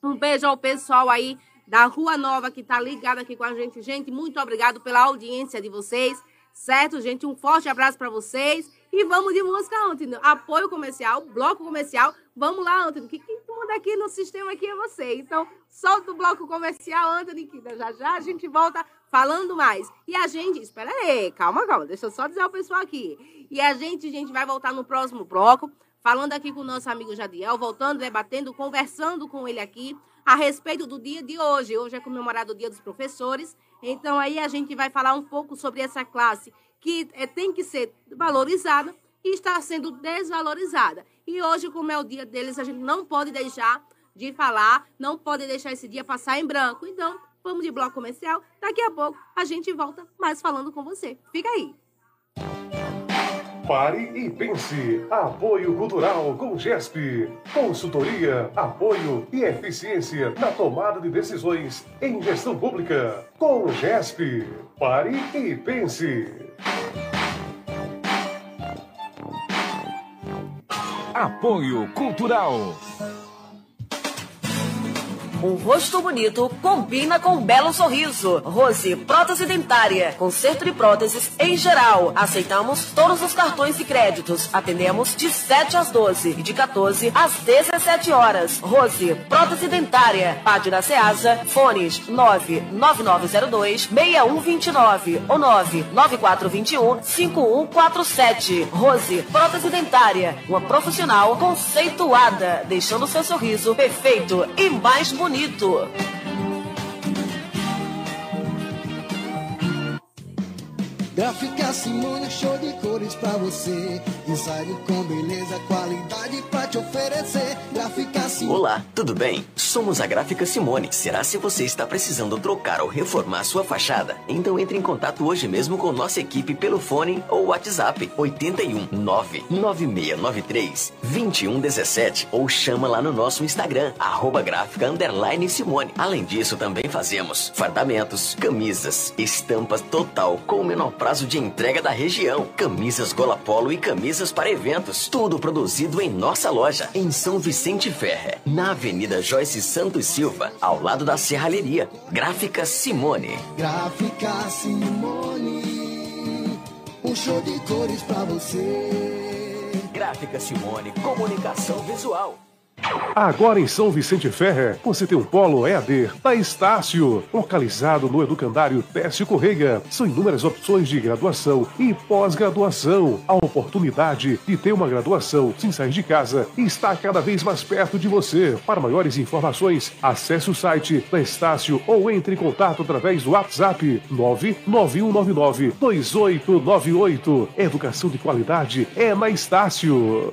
Um beijo ao pessoal aí da Rua Nova que está ligado aqui com a gente. Gente, muito obrigado pela audiência de vocês, certo, gente? Um forte abraço para vocês. E vamos de música, Antônio. Apoio comercial, bloco comercial. Vamos lá, Antônio. Que quem manda aqui no sistema aqui é você. Então, solta o bloco comercial, Antônio, que já já a gente volta falando mais. E a gente, espera aí, calma, calma. Deixa eu só dizer ao pessoal aqui. E a gente, gente, vai voltar no próximo bloco, falando aqui com o nosso amigo Jadiel, voltando, debatendo, conversando com ele aqui a respeito do dia de hoje. Hoje é comemorado o Dia dos Professores. Então, aí a gente vai falar um pouco sobre essa classe que é, tem que ser valorizada e está sendo desvalorizada. E hoje, como é o dia deles, a gente não pode deixar de falar, não pode deixar esse dia passar em branco. Então, vamos de bloco comercial. Daqui a pouco a gente volta mais falando com você. Fica aí. Pare e pense. Apoio Cultural com GESP. Consultoria, apoio e eficiência na tomada de decisões em gestão pública. Com GESP. Pare e pense. Apoio Cultural. Um rosto bonito combina com um belo sorriso. Rose Prótese Dentária. Conserto de próteses em geral. Aceitamos todos os cartões e créditos. Atendemos de 7 às 12 e de 14 às 17 horas. Rose Prótese Dentária. Página Ceasa. Fones 99902 6129 ou 99421 5147. Rose Prótese Dentária. Uma profissional conceituada, deixando seu sorriso perfeito e mais bonito bonito. Gráfica Simone, show de cores pra você. Design com beleza, qualidade pra te oferecer. Gráfica Simone. Olá, tudo bem? Somos a Gráfica Simone. Será se você está precisando trocar ou reformar sua fachada? Então entre em contato hoje mesmo com nossa equipe pelo fone ou WhatsApp 81 99693 2117 ou chama lá no nosso Instagram arroba gráfica underline Simone. Além disso, também fazemos fardamentos, camisas, estampas total com menor prazo de entrega da região, camisas gola polo e camisas para eventos, tudo produzido em nossa loja em São Vicente Ferre, na Avenida Joyce Santos Silva, ao lado da Serralheria. Gráfica Simone. Gráfica Simone. Um show de cores pra você. Gráfica Simone, comunicação visual. Agora em São Vicente Ferrer, você tem um polo EAD da Estácio, localizado no educandário Técio Correia. São inúmeras opções de graduação e pós-graduação. A oportunidade de ter uma graduação sem sair de casa está cada vez mais perto de você. Para maiores informações, acesse o site da Estácio ou entre em contato através do WhatsApp 991992898. Educação de qualidade é na Estácio.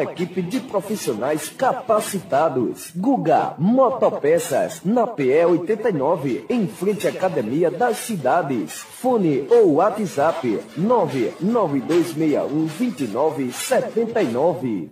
equipe de profissionais capacitados. Guga Motopeças, na PE 89, em frente à Academia das Cidades. Fone ou WhatsApp 99261 2979.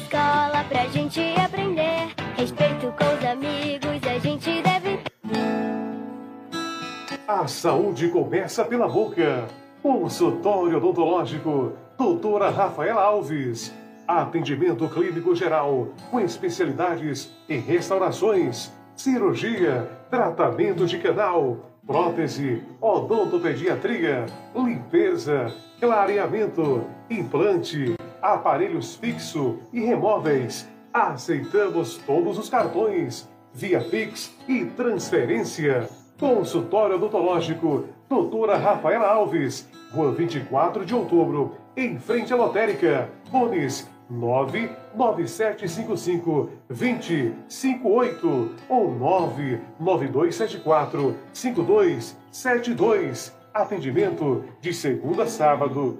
Escola pra gente aprender. Respeito com os amigos, a gente deve. A saúde começa pela boca. Consultório odontológico, doutora Rafaela Alves. Atendimento clínico geral, com especialidades em restaurações, cirurgia, tratamento de canal, prótese, odontopediatria, limpeza, clareamento, implante, aparelhos fixo e remóveis. Aceitamos todos os cartões, via Pix e transferência. Consultório odontológico, doutora Rafaela Alves, Rua 24 de outubro, em frente à lotérica. Fones 99755 2058 ou 99274 5272. Atendimento de segunda a sábado,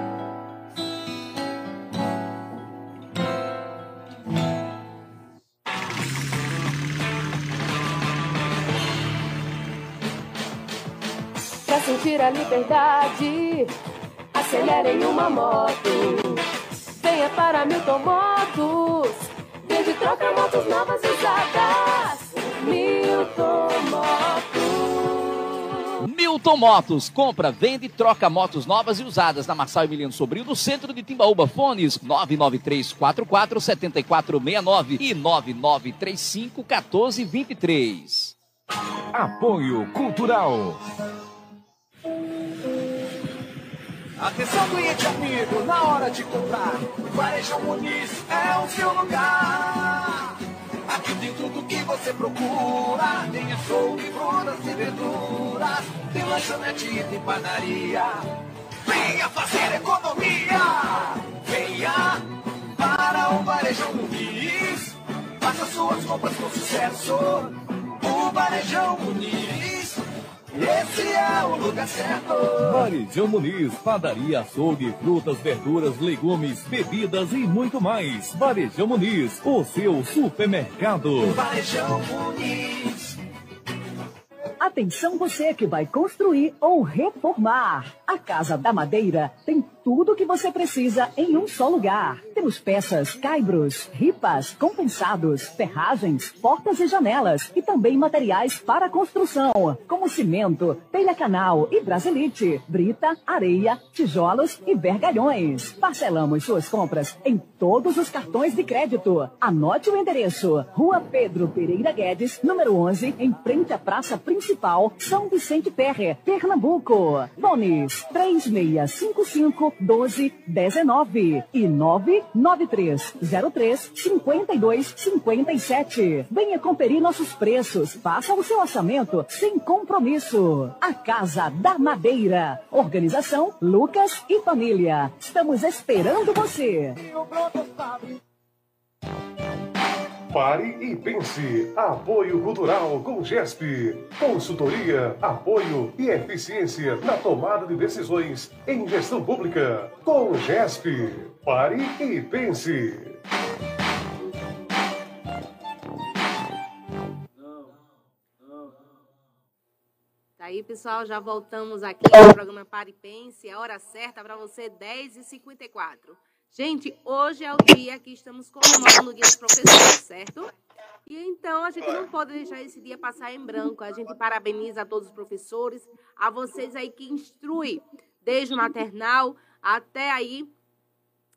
Liberdade, acelere em uma moto. Venha para Milton Motos. Vende e troca motos novas e usadas. Milton Motos. Milton Motos, compra, vende e troca motos novas e usadas na Marçal Emiliano Sobrinho, no centro de Timbaúba. Fones 993447469 e 99351423. Apoio Cultural. Atenção, cliente amigo, na hora de comprar, Varejão Muniz é o seu lugar. Aqui tem tudo que você procura, tem açougue, frutas e verduras, tem lanchonete e tem padaria. Venha fazer economia, venha para o Varejão Muniz, faça suas compras com sucesso. O Varejão Muniz, esse é o lugar certo. Varejão Muniz, padaria, açougue, frutas, verduras, legumes, bebidas e muito mais. Varejão Muniz, o seu supermercado. Varejão Muniz. Atenção você que vai construir ou reformar. A Casa da Madeira tem tudo o que você precisa em um só lugar. Temos peças, caibros, ripas, compensados, ferragens, portas e janelas e também materiais para construção, como cimento, telha canal e brasilite, brita, areia, tijolos e vergalhões. Parcelamos suas compras em todos os cartões de crédito. Anote o endereço: Rua Pedro Pereira Guedes, número 11, em frente à Praça Principal, São Vicente Ferre, Pernambuco. Bones 3655 1219 e 99303 5257. Venha conferir nossos preços. Faça o seu orçamento sem compromisso. A Casa da Madeira. Organização Lucas e Família. Estamos esperando você. Pare e pense. Apoio Cultural com GESP. Consultoria, apoio e eficiência na tomada de decisões em gestão pública. Com GESP. Pare e pense. Tá aí, pessoal, já voltamos aqui no programa Pare e Pense. A hora certa para você, 10h54. Gente, hoje é o dia que estamos comemorando o Dia dos Professores, certo? E então a gente não pode deixar esse dia passar em branco. A gente parabeniza a todos os professores, a vocês aí que instruem, desde o maternal até aí,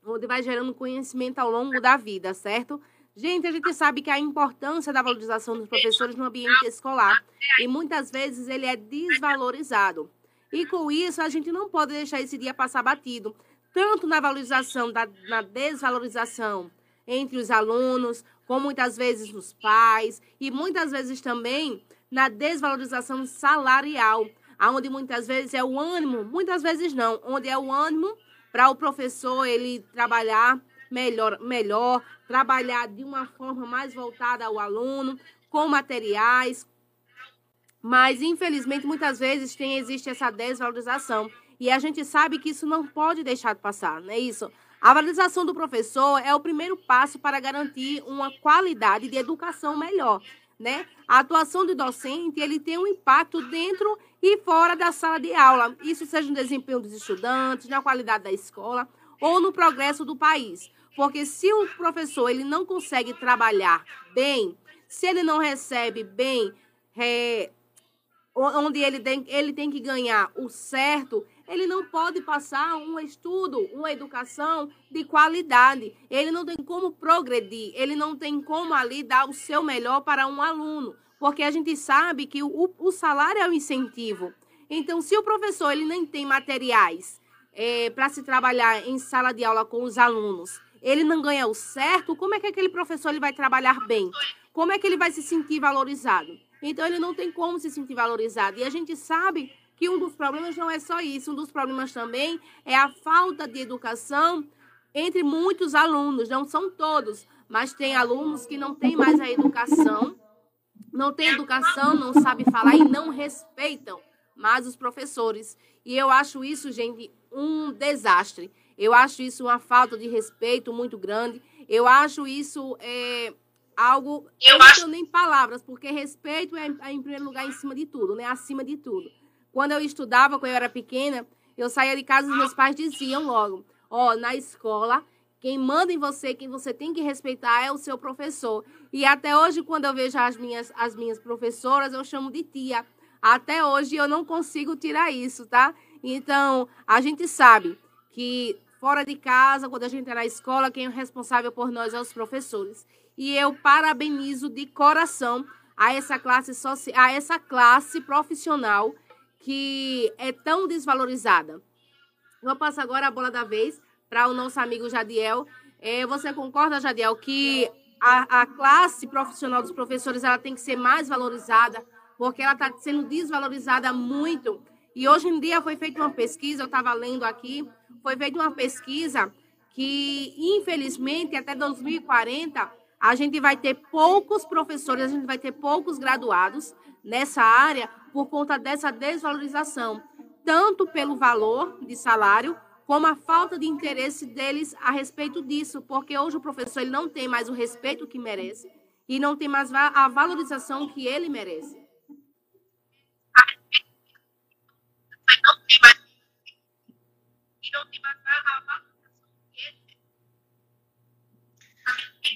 onde vai gerando conhecimento ao longo da vida, certo? Gente, a gente sabe que a importância da valorização dos professores no ambiente escolar e muitas vezes ele é desvalorizado. E com isso, a gente não pode deixar esse dia passar batido, tanto na valorização, da, na desvalorização entre os alunos, como muitas vezes nos pais, e muitas vezes também na desvalorização salarial, onde muitas vezes é o ânimo, muitas vezes não, onde é o ânimo para o professor ele trabalhar melhor, melhor, trabalhar de uma forma mais voltada ao aluno, com materiais, mas infelizmente muitas vezes tem existe essa desvalorização e a gente sabe que isso não pode deixar de passar, não é isso? A valorização do professor é o primeiro passo para garantir uma qualidade de educação melhor, né? A atuação do docente, ele tem um impacto dentro e fora da sala de aula. Isso seja no desempenho dos estudantes, na qualidade da escola ou no progresso do país. Porque se o professor ele não consegue trabalhar bem, se ele não recebe bem, é, onde ele tem, ele tem que ganhar o certo, ele não pode passar um estudo, uma educação de qualidade. Ele não tem como progredir, ele não tem como ali dar o seu melhor para um aluno, porque a gente sabe que o, o salário é o incentivo. Então, se o professor ele nem tem materiais é, para se trabalhar em sala de aula com os alunos, ele não ganha o certo, como é que aquele professor ele vai trabalhar bem? Como é que ele vai se sentir valorizado? Então ele não tem como se sentir valorizado. E a gente sabe que um dos problemas não é só isso, um dos problemas também é a falta de educação entre muitos alunos, não são todos, mas tem alunos que não têm mais a educação, não têm educação, não sabem falar e não respeitam mais os professores. E eu acho isso, gente, um desastre. Eu acho isso uma falta de respeito muito grande. Eu acho isso é, algo. Eu não tenho nem palavras, porque respeito é, é, em primeiro lugar, em cima de tudo, né? Acima de tudo. Quando eu estudava, quando eu era pequena, eu saía de casa e os meus pais diziam logo: Ó, oh, na escola, quem manda em você, quem você tem que respeitar é o seu professor. E até hoje, quando eu vejo as minhas, as minhas professoras, eu chamo de tia. Até hoje eu não consigo tirar isso, tá? Então, a gente sabe que fora de casa, quando a gente é na escola, quem é responsável por nós é os professores. E eu parabenizo de coração a essa classe social, a essa classe profissional que é tão desvalorizada. Vou passar agora a bola da vez para o nosso amigo Jadiel. É, você concorda, Jadiel, que a, a, classe profissional dos professores ela tem que ser mais valorizada, porque ela está sendo desvalorizada muito. E hoje em dia foi feita uma pesquisa, eu estava lendo aqui, foi feita uma pesquisa que, infelizmente, até 2040, a gente vai ter poucos professores, a gente vai ter poucos graduados nessa área por conta dessa desvalorização, tanto pelo valor de salário, como a falta de interesse deles a respeito disso, porque hoje o professor ele não tem mais o respeito que merece e não tem mais a valorização que ele merece.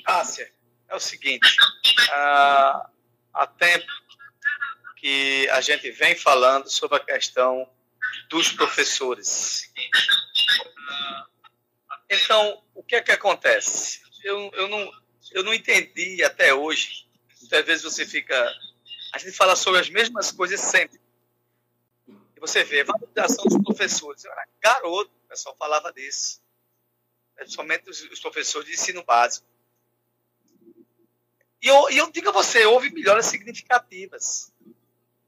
Cássia, é o seguinte, ah, há tempo que a gente vem falando sobre a questão dos professores. Então, o que é que acontece? Eu, eu, não, eu não entendi até hoje. Muitas vezes você fica. A gente fala sobre as mesmas coisas sempre. E você vê valorização dos professores. Eu era garoto, o pessoal falava disso. Principalmente os, os professores de ensino básico. E eu, e eu digo a você, houve melhoras significativas.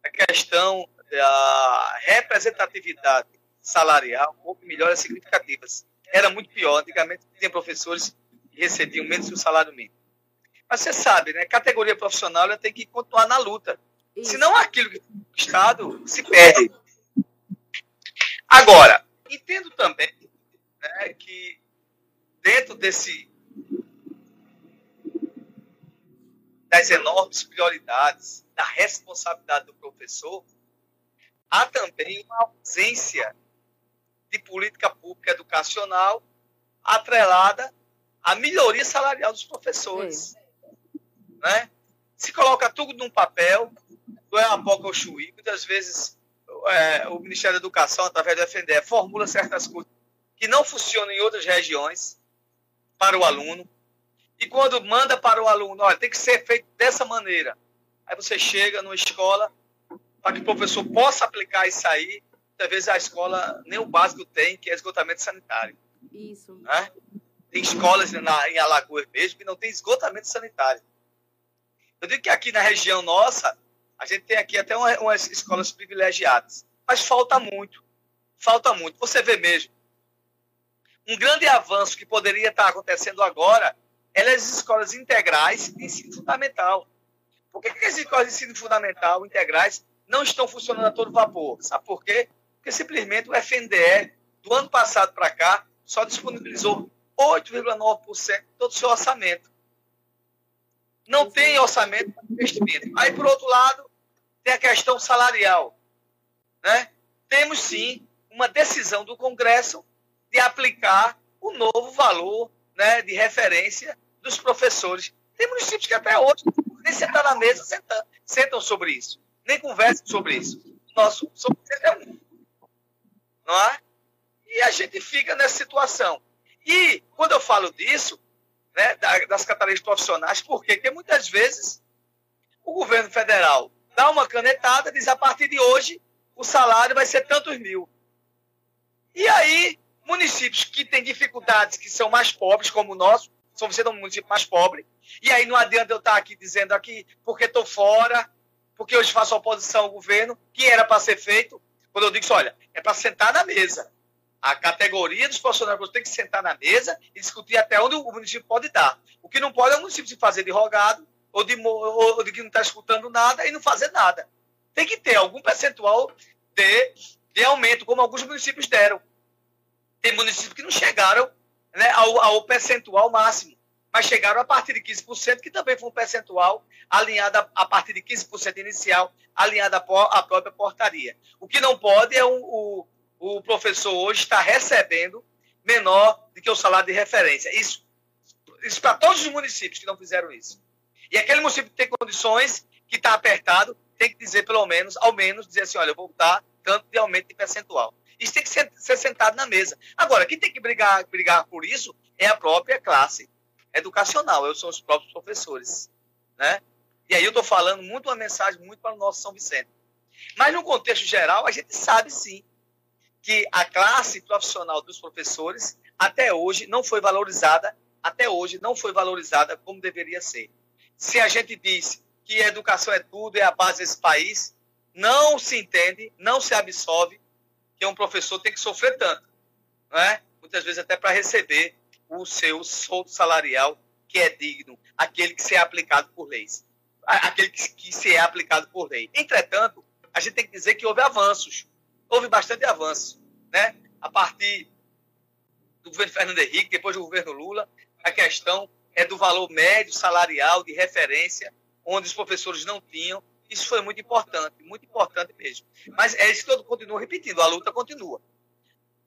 A questão da representatividade salarial houve melhoras significativas. Era muito pior. Antigamente, tinha professores que recebiam menos que o salário mínimo. Mas você sabe, né? Categoria profissional ela tem que continuar na luta. Isso. Senão aquilo que o Estado se perde. Agora, entendo também né, que dentro desse das enormes prioridades, da responsabilidade do professor, há também uma ausência de política pública educacional atrelada à melhoria salarial dos professores. Né? Se coloca tudo num papel, não é uma boca ao chuí, muitas vezes é, o Ministério da Educação, através do FNDE, formula certas coisas que não funcionam em outras regiões para o aluno, e quando manda para o aluno, olha, tem que ser feito dessa maneira. Aí você chega numa escola, para que o professor possa aplicar isso aí, muitas vezes a escola nem o básico tem, que é esgotamento sanitário. Isso. Né? Tem escolas na, em Alagoas mesmo que não tem esgotamento sanitário. Eu digo que aqui na região nossa, a gente tem aqui até uma, umas escolas privilegiadas, mas falta muito. Falta muito. Você vê mesmo. Um grande avanço que poderia estar acontecendo agora elas as escolas integrais de ensino fundamental. Por que, que as escolas de ensino fundamental integrais não estão funcionando a todo vapor? Sabe por quê? Porque simplesmente o FNDE, do ano passado para cá, só disponibilizou 8,9% de todo o seu orçamento. Não tem orçamento para investimento. Aí, por outro lado, tem a questão salarial. Né? Temos, sim, uma decisão do Congresso de aplicar o novo valor né, de referência dos professores. Tem municípios que até hoje nem sentam na mesa, sentam, sentam sobre isso, nem conversam sobre isso. Nosso é um. Não é? E a gente fica nessa situação. E quando eu falo disso, né, das categorias profissionais, por quê? Porque muitas vezes o governo federal dá uma canetada, diz a partir de hoje o salário vai ser tantos mil. E aí Municípios que têm dificuldades, que são mais pobres, como o nosso, são sendo um município mais pobre. E aí não adianta eu estar aqui dizendo aqui porque estou fora, porque hoje faço oposição ao governo, que era para ser feito. Quando eu digo isso, olha, é para sentar na mesa. A categoria dos profissionais tem que sentar na mesa e discutir até onde o município pode dar. O que não pode é o município se fazer de rogado ou de, ou de que não está escutando nada e não fazer nada. Tem que ter algum percentual de, de aumento, como alguns municípios deram. Tem municípios que não chegaram né, ao, ao percentual máximo, mas chegaram a partir de 15%, que também foi um percentual alinhado a, a partir de 15% inicial, alinhado à própria portaria. O que não pode é o, o, o professor hoje estar recebendo menor do que o salário de referência. Isso, isso para todos os municípios que não fizeram isso. E aquele município que tem condições, que está apertado, tem que dizer pelo menos, ao menos, dizer assim, olha, eu vou dar tanto de aumento de percentual. Isso tem que ser, ser, sentado na mesa. Agora, quem tem que brigar, brigar por isso é a própria classe educacional, são os próprios professores. Né? E aí eu estou falando muito uma mensagem muito para o nosso São Vicente. Mas no contexto geral, a gente sabe sim que a classe profissional dos professores até hoje não foi valorizada, até hoje não foi valorizada como deveria ser. Se a gente diz que a educação é tudo, é a base desse país, não se entende, não se absorve que um professor tem que sofrer tanto, não é? Muitas vezes até para receber o seu soldo salarial que é digno, aquele que se é aplicado por leis, aquele que se é aplicado por lei. Entretanto, a gente tem que dizer que houve avanços, houve bastante avanço, né? A partir do governo Fernando Henrique, depois do governo Lula, a questão é do valor médio salarial de referência, onde os professores não tinham. Isso foi muito importante, muito importante mesmo. Mas é isso que eu continuo repetindo, a luta continua.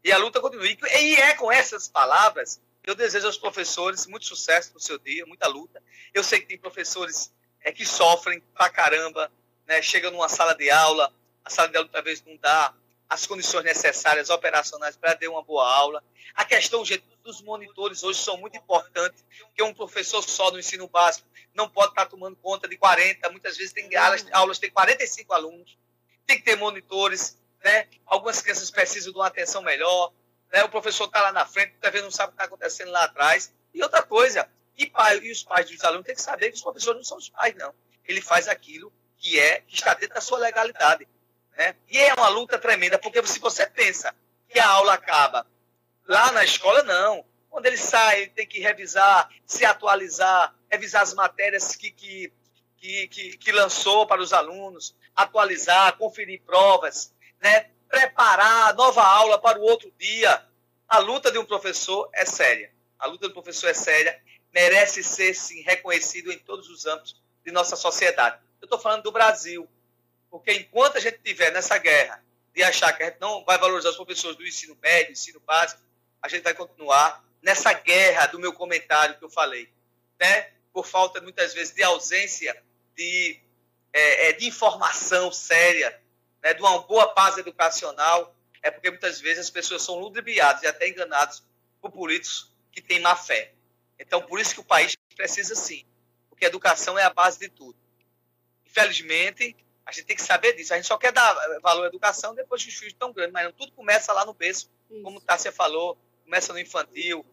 E a luta continua. E é com essas palavras eu desejo aos professores muito sucesso no seu dia, muita luta. Eu sei que tem professores é, que sofrem pra caramba, né? chegam numa sala de aula, a sala de aula talvez não dá as condições necessárias operacionais para dar uma boa aula. A questão gente, dos monitores hoje são muito importantes, porque um professor só no ensino básico não pode estar tomando conta de 40, muitas vezes tem aulas, aulas tem 45 alunos, tem que ter monitores, né? Algumas crianças precisam de uma atenção melhor, né? O professor está lá na frente, talvez não sabe o que está acontecendo lá atrás. E outra coisa, e, pai, e os pais dos alunos têm que saber que os professores não são os pais, não. Ele faz aquilo que é que está dentro da sua legalidade. Né? E é uma luta tremenda, porque se você pensa que a aula acaba lá na escola, não. Quando ele sai, ele tem que revisar, se atualizar, revisar as matérias que, que, que, que, que lançou para os alunos, atualizar, conferir provas, né? Preparar a nova aula para o outro dia. A luta de um professor é séria. A luta do professor é séria, merece ser, sim, reconhecido em todos os âmbitos de nossa sociedade. Eu estou falando do Brasil. Porque enquanto a gente estiver nessa guerra de achar que a gente não vai valorizar os professores do ensino médio, ensino básico, a gente vai continuar nessa guerra do meu comentário que eu falei, né? Por falta, muitas vezes, de ausência de, é, de informação séria, né? de uma boa paz educacional, é porque muitas vezes as pessoas são ludibriadas e até enganadas por políticos que têm má fé. Então, por isso que o país precisa sim, porque a educação é a base de tudo. Infelizmente, a gente tem que saber disso. A gente só quer dar valor à educação depois que os filhos estão grandes, mas não, tudo começa lá no berço, como Tássia falou, começa no infantil,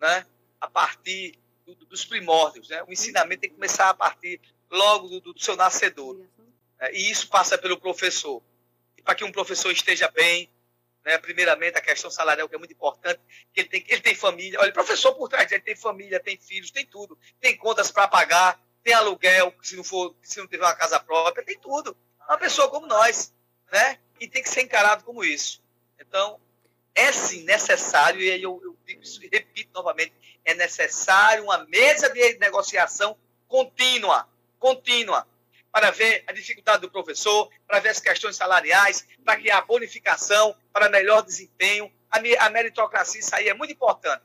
né? a partir do, dos primórdios. Né? O ensinamento tem que começar a partir logo do, do seu nascedor. Né? E isso passa pelo professor. Para que um professor esteja bem, né? primeiramente a questão salarial, que é muito importante, que ele tem, ele tem família. Olha, professor por trás dele tem família, tem filhos, tem tudo. Tem contas para pagar, tem aluguel, se não for, se não tiver uma casa própria, tem tudo. Uma pessoa como nós, né? E tem que ser encarado como isso. Então, é sim necessário, e eu, eu digo isso e repito novamente, é necessário uma mesa de negociação contínua, contínua, para ver a dificuldade do professor, para ver as questões salariais, para criar bonificação, para melhor desempenho. A, meritocracia, isso aí é muito importante,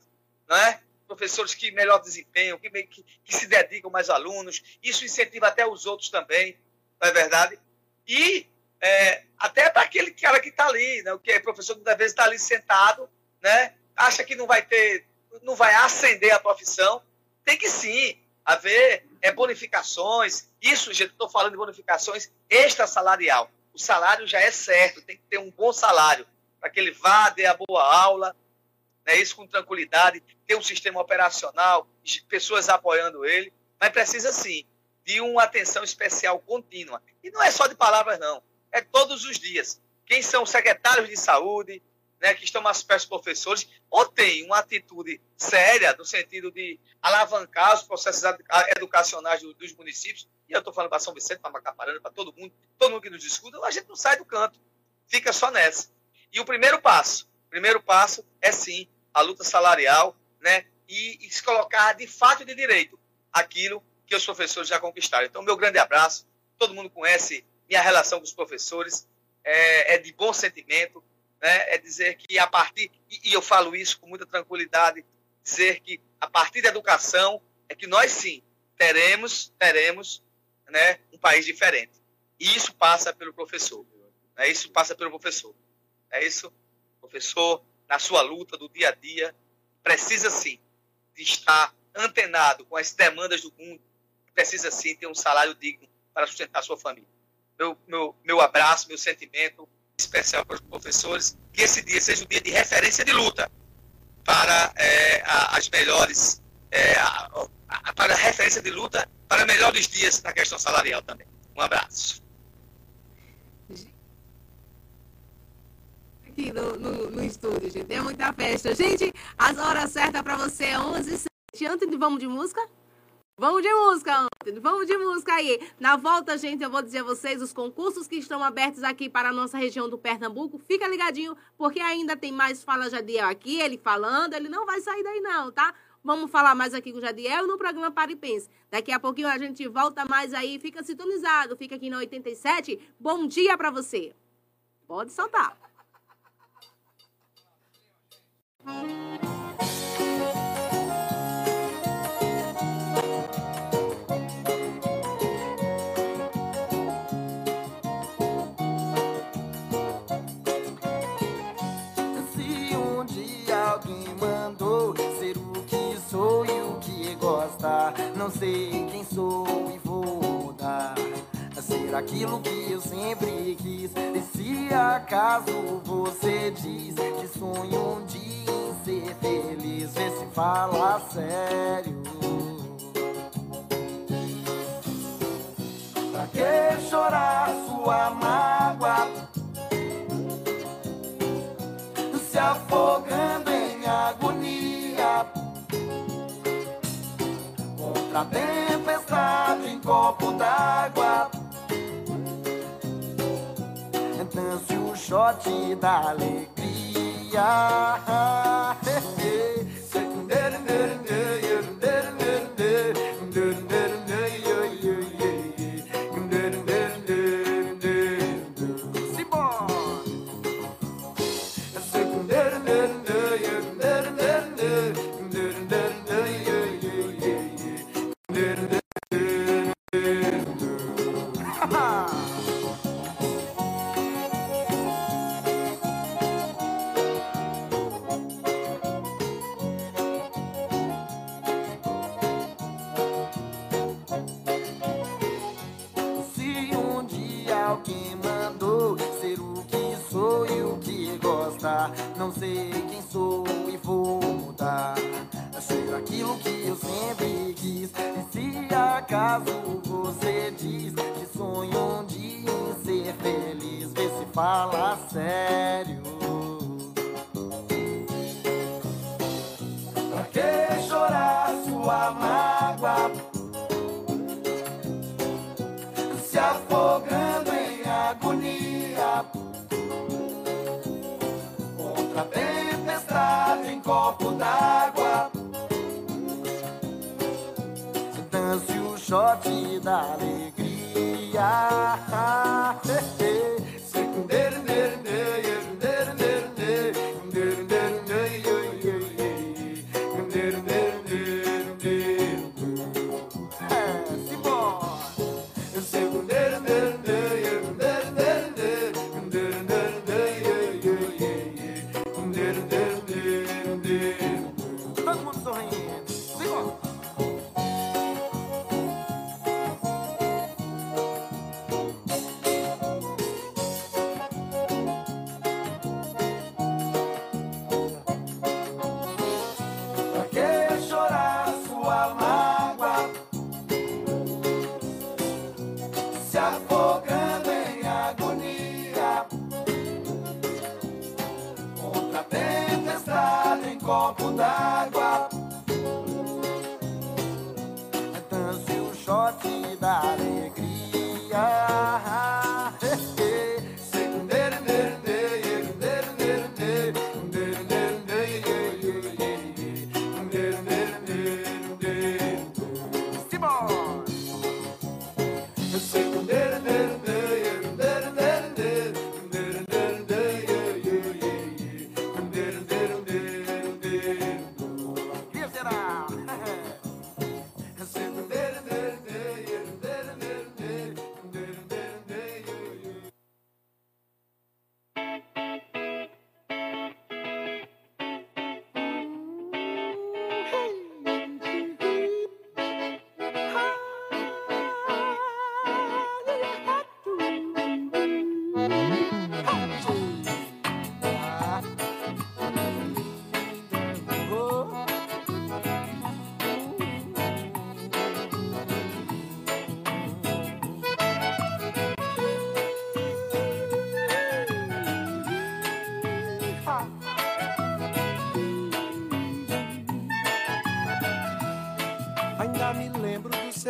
não é? professores que melhor desempenham, que, que, que se dedicam mais alunos. Isso incentiva até os outros também, não é verdade? E é, até para aquele cara que está ali, né, o que é professor muitas vezes está ali sentado, né, acha que não vai ter, não vai ascender a profissão. Tem que sim haver é, bonificações. Isso, gente, estou falando de bonificações extra salarial. O salário já é certo, tem que ter um bom salário para que ele vá, dê a boa aula, né, isso com tranquilidade, ter um sistema operacional, pessoas apoiando ele, mas precisa sim de uma atenção especial contínua. E não é só de palavras, não, é todos os dias. Quem são os secretários de saúde, né, que estão mais perto dos professores, ou tem uma atitude séria no sentido de alavancar os processos ed- educacionais do- dos municípios, e eu estou falando para São Vicente, para Macaparana, para todo mundo, todo mundo que nos escuta, a gente não sai do canto, fica só nessa. E o primeiro passo, primeiro passo é sim a luta salarial, né, e, e se colocar de fato de direito aquilo que os professores já conquistaram. Então, meu grande abraço, todo mundo conhece minha relação com os professores, é, é de bom sentimento, né? é dizer que a partir, e, eu falo isso com muita tranquilidade, dizer que a partir da educação é que nós sim teremos, teremos né, um país diferente. E isso passa pelo professor. Né? Isso passa pelo professor. É isso, professor, na sua luta do dia a dia, precisa sim de estar antenado com as demandas do mundo, precisa sim ter um salário digno para sustentar sua família. Meu, meu, meu abraço, meu sentimento especial para os professores, que esse dia seja um dia de referência de luta para é, as melhores, é, a- a- para referência de luta para melhores dias na questão salarial também. Um abraço. aqui no, no, no estúdio, gente. É muita festa. Gente, as horas certas pra você é 11 h 07 Antes de vamos de música? Vamos de música, Anthony. Vamos de música aí. Na volta, gente, eu vou dizer a vocês os concursos que estão abertos aqui para a nossa região do Pernambuco. Fica ligadinho, porque ainda tem mais Fala Jadiel aqui, ele falando. Ele não vai sair daí, não, tá? Vamos falar mais aqui com o Jadiel no programa Para e Pense. Daqui a pouquinho a gente volta mais aí. Fica sintonizado. Fica aqui na 87. Bom dia pra você. Pode soltar. Não sei quem sou e vou mudar. Ser aquilo que eu sempre quis. E se acaso você diz que sonho um dia em ser feliz, vê se fala sério. Pra que chorar sua mágoa? se afogando em agonia. Contra a tempestade em copo d'água. Dance o shot da alegria.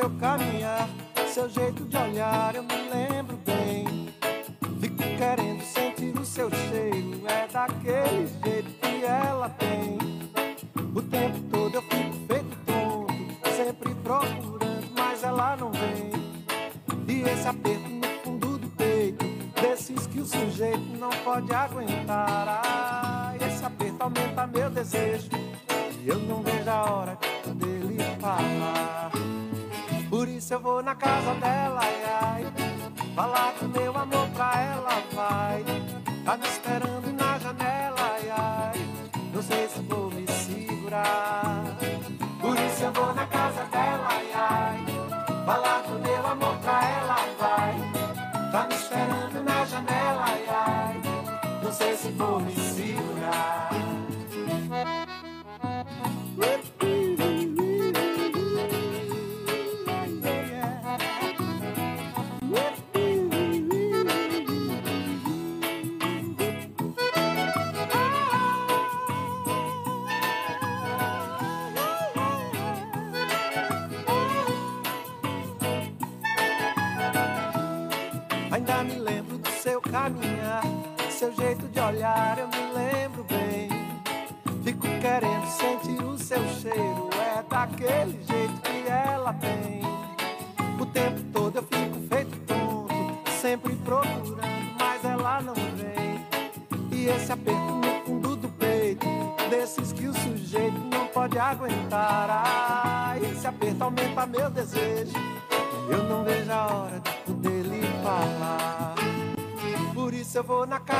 seu caminhar, seu jeito de olhar, eu me lembro vou na casa.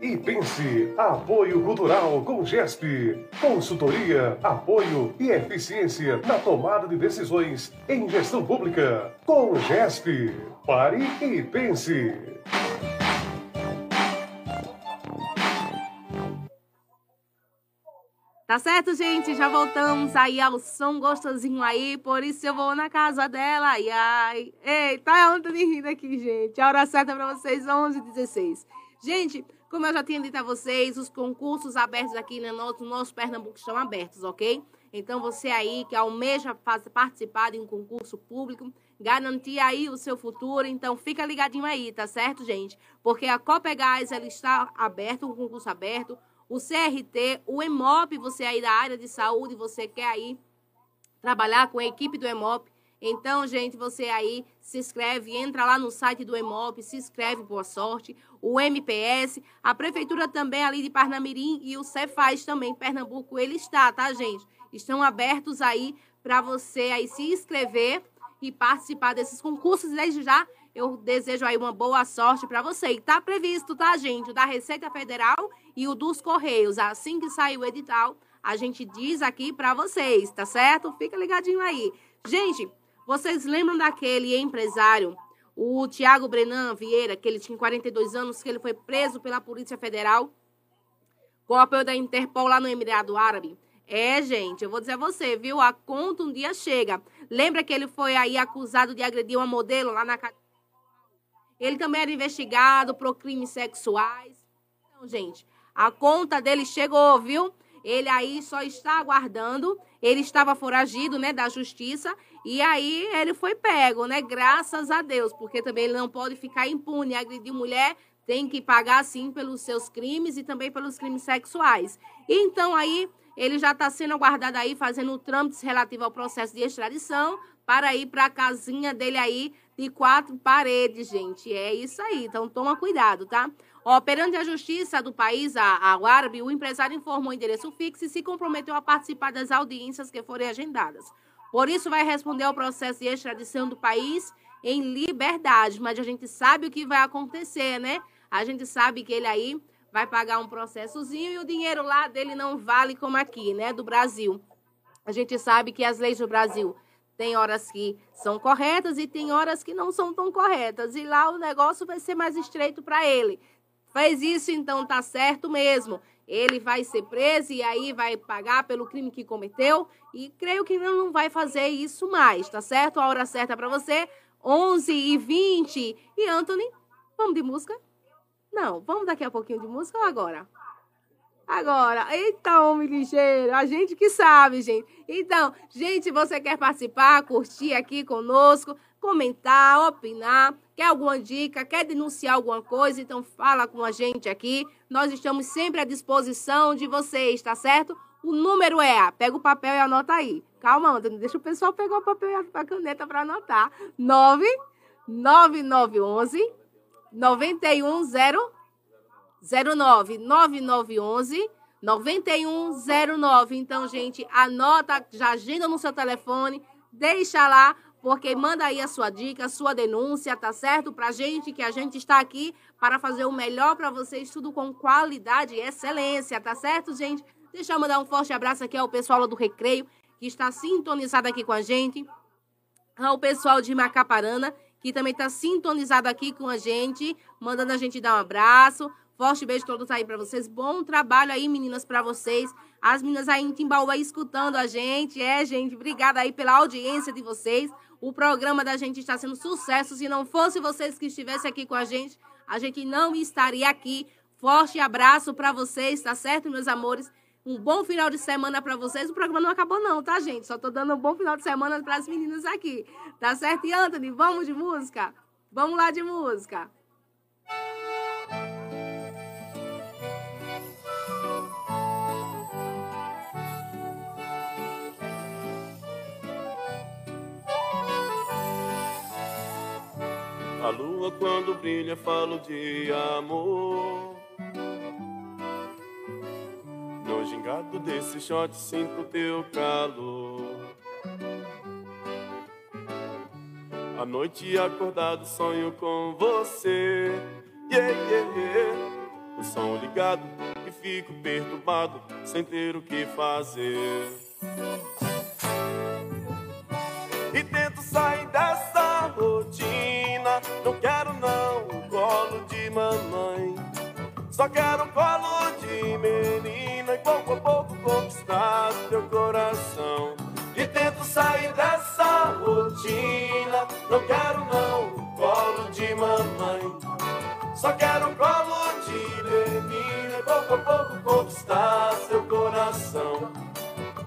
E pense. Apoio Cultural com GESP. Consultoria, apoio e eficiência na tomada de decisões em gestão pública. Com GESP. Pare e pense. Tá certo, gente? Já voltamos aí ao som gostosinho aí, por isso eu vou na casa dela, ai, ai. Eita, a Anthony rindo aqui, gente. A hora certa pra vocês, 11 h 16 Gente, como eu já tinha dito a vocês, os concursos abertos aqui no nosso, no nosso Pernambuco estão abertos, ok? Então, você aí que almeja participar de um concurso público, garantir aí o seu futuro, então fica ligadinho aí, tá certo, gente? Porque a Copegás, ela está aberta, um concurso aberto, o CRT, o EMOP, você aí da área de saúde, você quer aí trabalhar com a equipe do EMOP. Então, gente, você aí se inscreve, entra lá no site do EMOP, se inscreve, boa sorte. O MPS, a prefeitura também ali de Parnamirim e o Cefaz também, Pernambuco, ele está, tá, gente? Estão abertos aí para você aí se inscrever e participar desses concursos. Desde já, eu desejo aí uma boa sorte para você. E tá previsto, tá, gente? O da Receita Federal e o dos Correios. Assim que sair o edital, a gente diz aqui para vocês, tá certo? Fica ligadinho aí. Gente, vocês lembram daquele empresário, o Tiago Brenan Vieira, que ele tinha 42 anos, que ele foi preso pela Polícia Federal com o apoio da Interpol lá no Emirado Árabe? É, gente, eu vou dizer a você, viu? A conta um dia chega. Lembra que ele foi aí acusado de agredir uma modelo lá na Ele também era investigado por crimes sexuais. Então, gente, a conta dele chegou, viu? Ele aí só está aguardando. Ele estava foragido, né, da justiça. E aí ele foi pego, né? Graças a Deus. Porque também ele não pode ficar impune. Agredir mulher tem que pagar, sim, pelos seus crimes e também pelos crimes sexuais. Então aí ele já está sendo aguardado aí, fazendo trâmites relativos ao processo de extradição para ir para a casinha dele aí de quatro paredes, gente. É isso aí. Então toma cuidado, tá? Ó, perante a justiça do país, a, a o empresário informou o endereço fixo e se comprometeu a participar das audiências que forem agendadas. Por isso, vai responder ao processo de extradição do país em liberdade. Mas a gente sabe o que vai acontecer, né? A gente sabe que ele aí vai pagar um processozinho e o dinheiro lá dele não vale como aqui, né? Do Brasil. A gente sabe que as leis do Brasil tem horas que são corretas e tem horas que não são tão corretas. E lá o negócio vai ser mais estreito para ele. Faz isso, então tá certo mesmo. Ele vai ser preso e aí vai pagar pelo crime que cometeu. E creio que não vai fazer isso mais, tá certo? A hora certa para você, 11 e 20 E Anthony, vamos de música? Não, vamos daqui a pouquinho de música ou agora? Agora, eita, homem ligeiro, a gente que sabe, gente. Então, gente, você quer participar, curtir aqui conosco, comentar, opinar, quer alguma dica, quer denunciar alguma coisa, então fala com a gente aqui. Nós estamos sempre à disposição de vocês, tá certo? O número é, pega o papel e anota aí. Calma, Antônio, deixa o pessoal pegar o papel e a caneta para anotar. 9 9911 910 09 9911 9109. Então, gente, anota, já agenda no seu telefone, deixa lá, porque manda aí a sua dica, a sua denúncia, tá certo? Pra gente, que a gente está aqui para fazer o melhor para vocês, tudo com qualidade e excelência, tá certo, gente? Deixa eu mandar um forte abraço aqui ao pessoal do Recreio, que está sintonizado aqui com a gente. Ao pessoal de Macaparana, que também está sintonizado aqui com a gente, mandando a gente dar um abraço. Forte beijo todos aí para vocês. Bom trabalho aí, meninas, para vocês. As meninas aí em Timbaúba escutando a gente. É, gente, obrigada aí pela audiência de vocês. O programa da gente está sendo sucesso. Se não fosse vocês que estivessem aqui com a gente, a gente não estaria aqui. Forte abraço para vocês, tá certo, meus amores? Um bom final de semana para vocês. O programa não acabou não, tá, gente? Só tô dando um bom final de semana para as meninas aqui. Tá certo? E Anthony, vamos de música? Vamos lá de música. A lua quando brilha falo de amor. No gingado desse shot sinto teu calor. À noite acordado sonho com você. Yeah, yeah, yeah. O som ligado e fico perturbado sem ter o que fazer. E tento sair dessa rotina. Não quero não o colo de mamãe. Só quero o colo de menina e pouco a pouco conquistar teu coração. E tento sair dessa rotina. Não quero não o colo de mamãe. Só quero o colo de menina e pouco a pouco conquistar seu coração.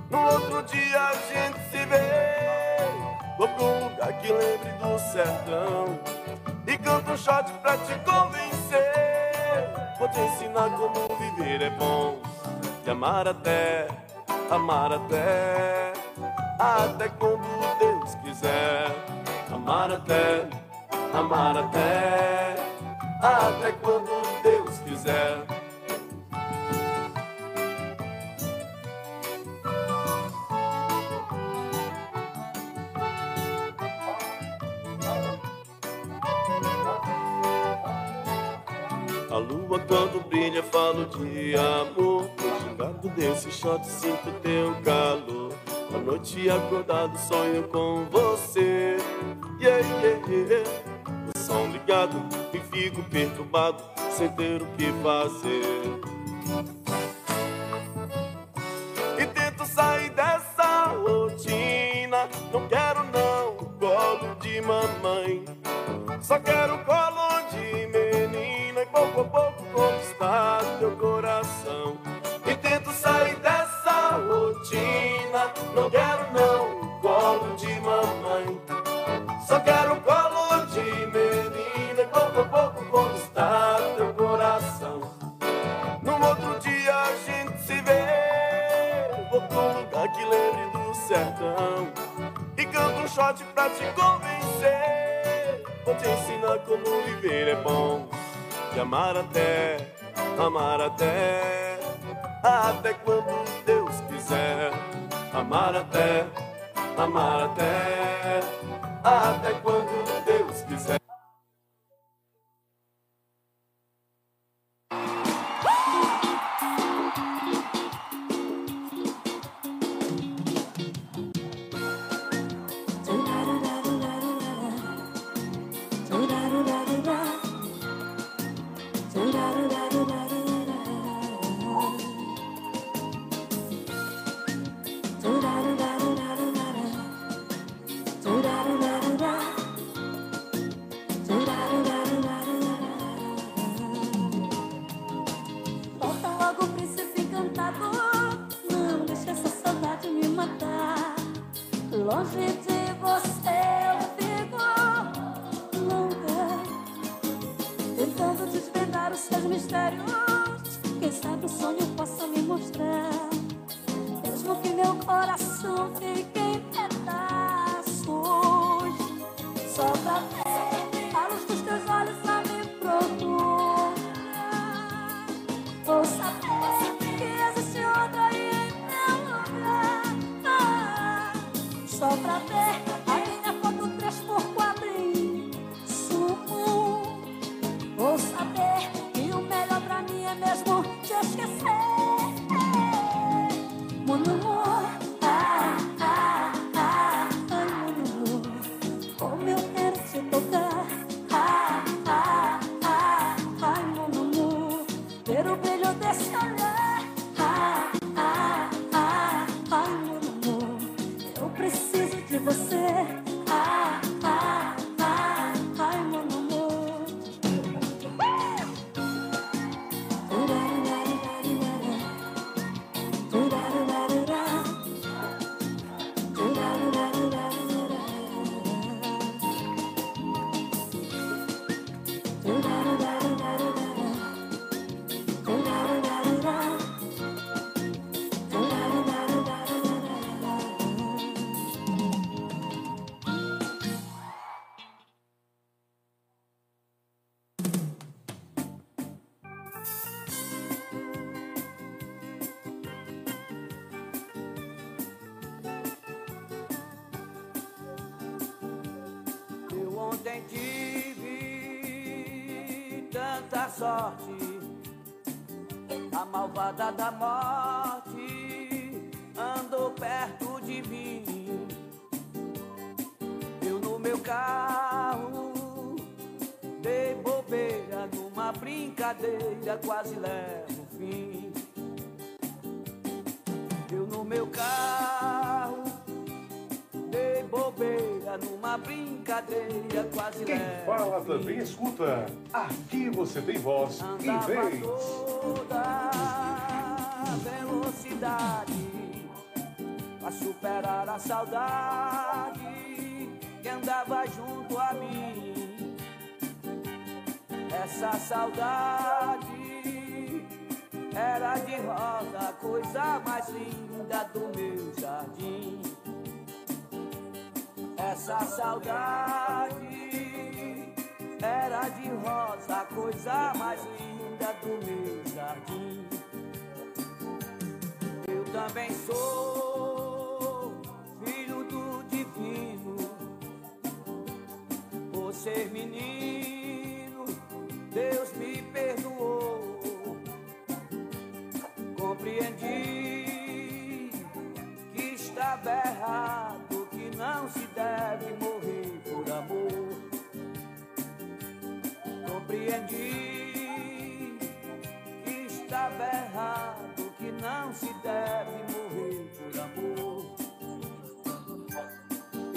No outro dia a gente se vê. Vou pra um lugar que lembre do sertão. E canto um shot pra te convencer. Vou te ensinar como viver é bom. E amar até, amar até. Até quando Deus quiser. Amar até, amar até. Até quando Deus quiser. A lua quando brilha falo de amor. Gingado desse shot, sinto teu calor. À noite acordado sonho com você. Yeah, yeah, yeah. O som ligado e fico perturbado Sem ter o que fazer. E tento sair dessa rotina. Não quero não o colo de mamãe. Só quero colo Não quero não colo de mamãe. Só quero colo de menina. E pouco a pouco conquistar teu coração? Num outro dia a gente se vê. Vou pra um lugar que lembre do sertão. E canto um shot pra te convencer. Vou te ensinar como viver é bom. E amar até, amar até. Até quando Deus quiser Amar até, amar até Até quando A malvada da morte andou perto de mim. Eu no meu carro dei bobeira numa brincadeira, quase levo fala também escuta. Aqui você tem voz e Andava vez. toda velocidade Pra superar a saudade Que andava junto a mim Essa saudade Era de rosa, coisa mais linda do meu jardim Essa saudade era de rosa, a coisa mais linda do meu jardim. Eu também sou filho do divino, por ser menino, Deus me perdoou. Compreendi que estava errado, que não se deve morrer Compreendi que estava errado, que não se deve morrer por amor.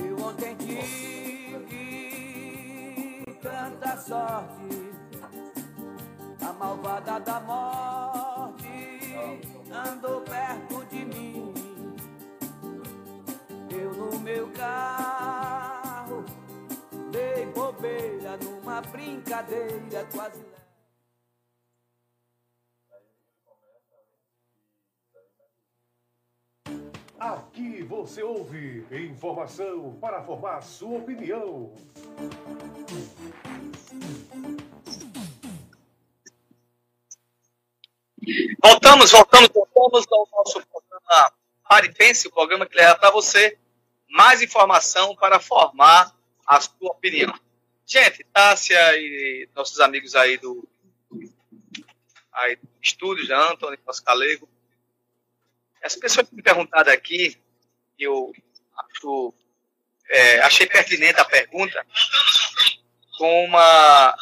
Eu ontem tive tanta sorte, a malvada da morte andou perto de mim. Eu no meu carro brincadeira quase. Aqui você ouve informação para formar sua opinião. Voltamos, voltamos, voltamos ao nosso programa Pare e Pense, o programa que leva para você mais informação para formar a sua opinião. Gente, Tássia e nossos amigos aí do, aí do estúdio, já Antônio Pascalego, as pessoas que me perguntaram aqui, eu acho, é, achei pertinente a pergunta, com uma,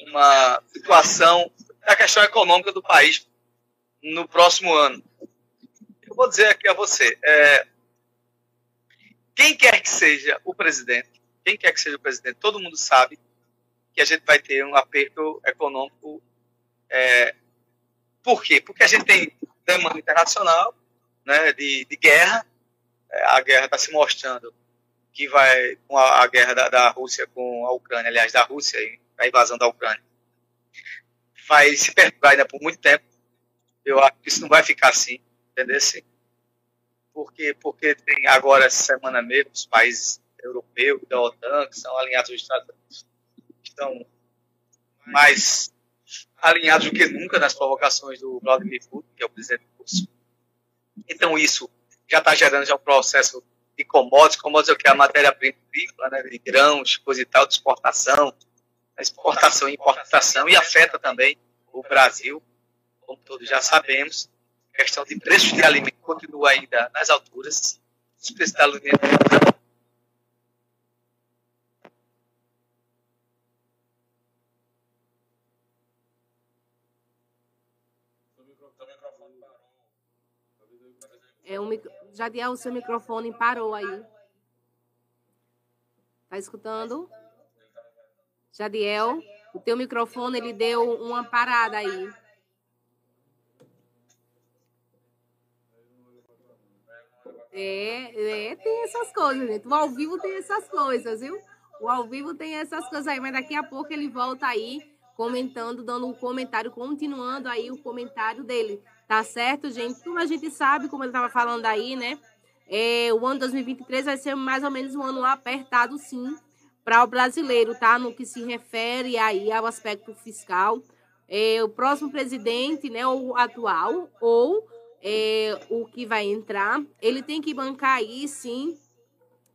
uma situação da questão econômica do país no próximo ano. Eu vou dizer aqui a você, é, quem quer que seja o presidente, quem quer que seja o presidente, todo mundo sabe que a gente vai ter um aperto econômico. É, por quê? Porque a gente tem demanda internacional né, de, de guerra. É, a guerra está se mostrando que vai com a, a guerra da, da Rússia com a Ucrânia, aliás, da Rússia a invasão da Ucrânia, vai se perdurar ainda por muito tempo. Eu acho que isso não vai ficar assim, entendeu? Porque, porque tem agora, essa semana mesmo, os países europeus da OTAN, que são alinhados aos Estados Unidos, estão mais alinhados do que nunca nas provocações do Vladimir Putin, que é o presidente russo. Então, isso já está gerando já um processo de commodities, commodities é o que a matéria-prima agrícola, né, de grãos, coisa e tal, de exportação, exportação e importação, e afeta também o Brasil, como todos já sabemos. A questão de preços de alimentos continua ainda nas alturas. Os preços alimentos É um. Jadiel, o seu microfone parou aí. Tá escutando? Jadiel, o teu microfone ele deu uma parada aí. É, é, tem essas coisas, gente. O ao vivo tem essas coisas, viu? O ao vivo tem essas coisas aí, mas daqui a pouco ele volta aí comentando, dando um comentário, continuando aí o comentário dele. Tá certo, gente? Como a gente sabe, como ele estava falando aí, né? É, o ano 2023 vai ser mais ou menos um ano apertado, sim, para o brasileiro, tá? No que se refere aí ao aspecto fiscal. É, o próximo presidente, né, o atual, ou é, o que vai entrar, ele tem que bancar aí, sim,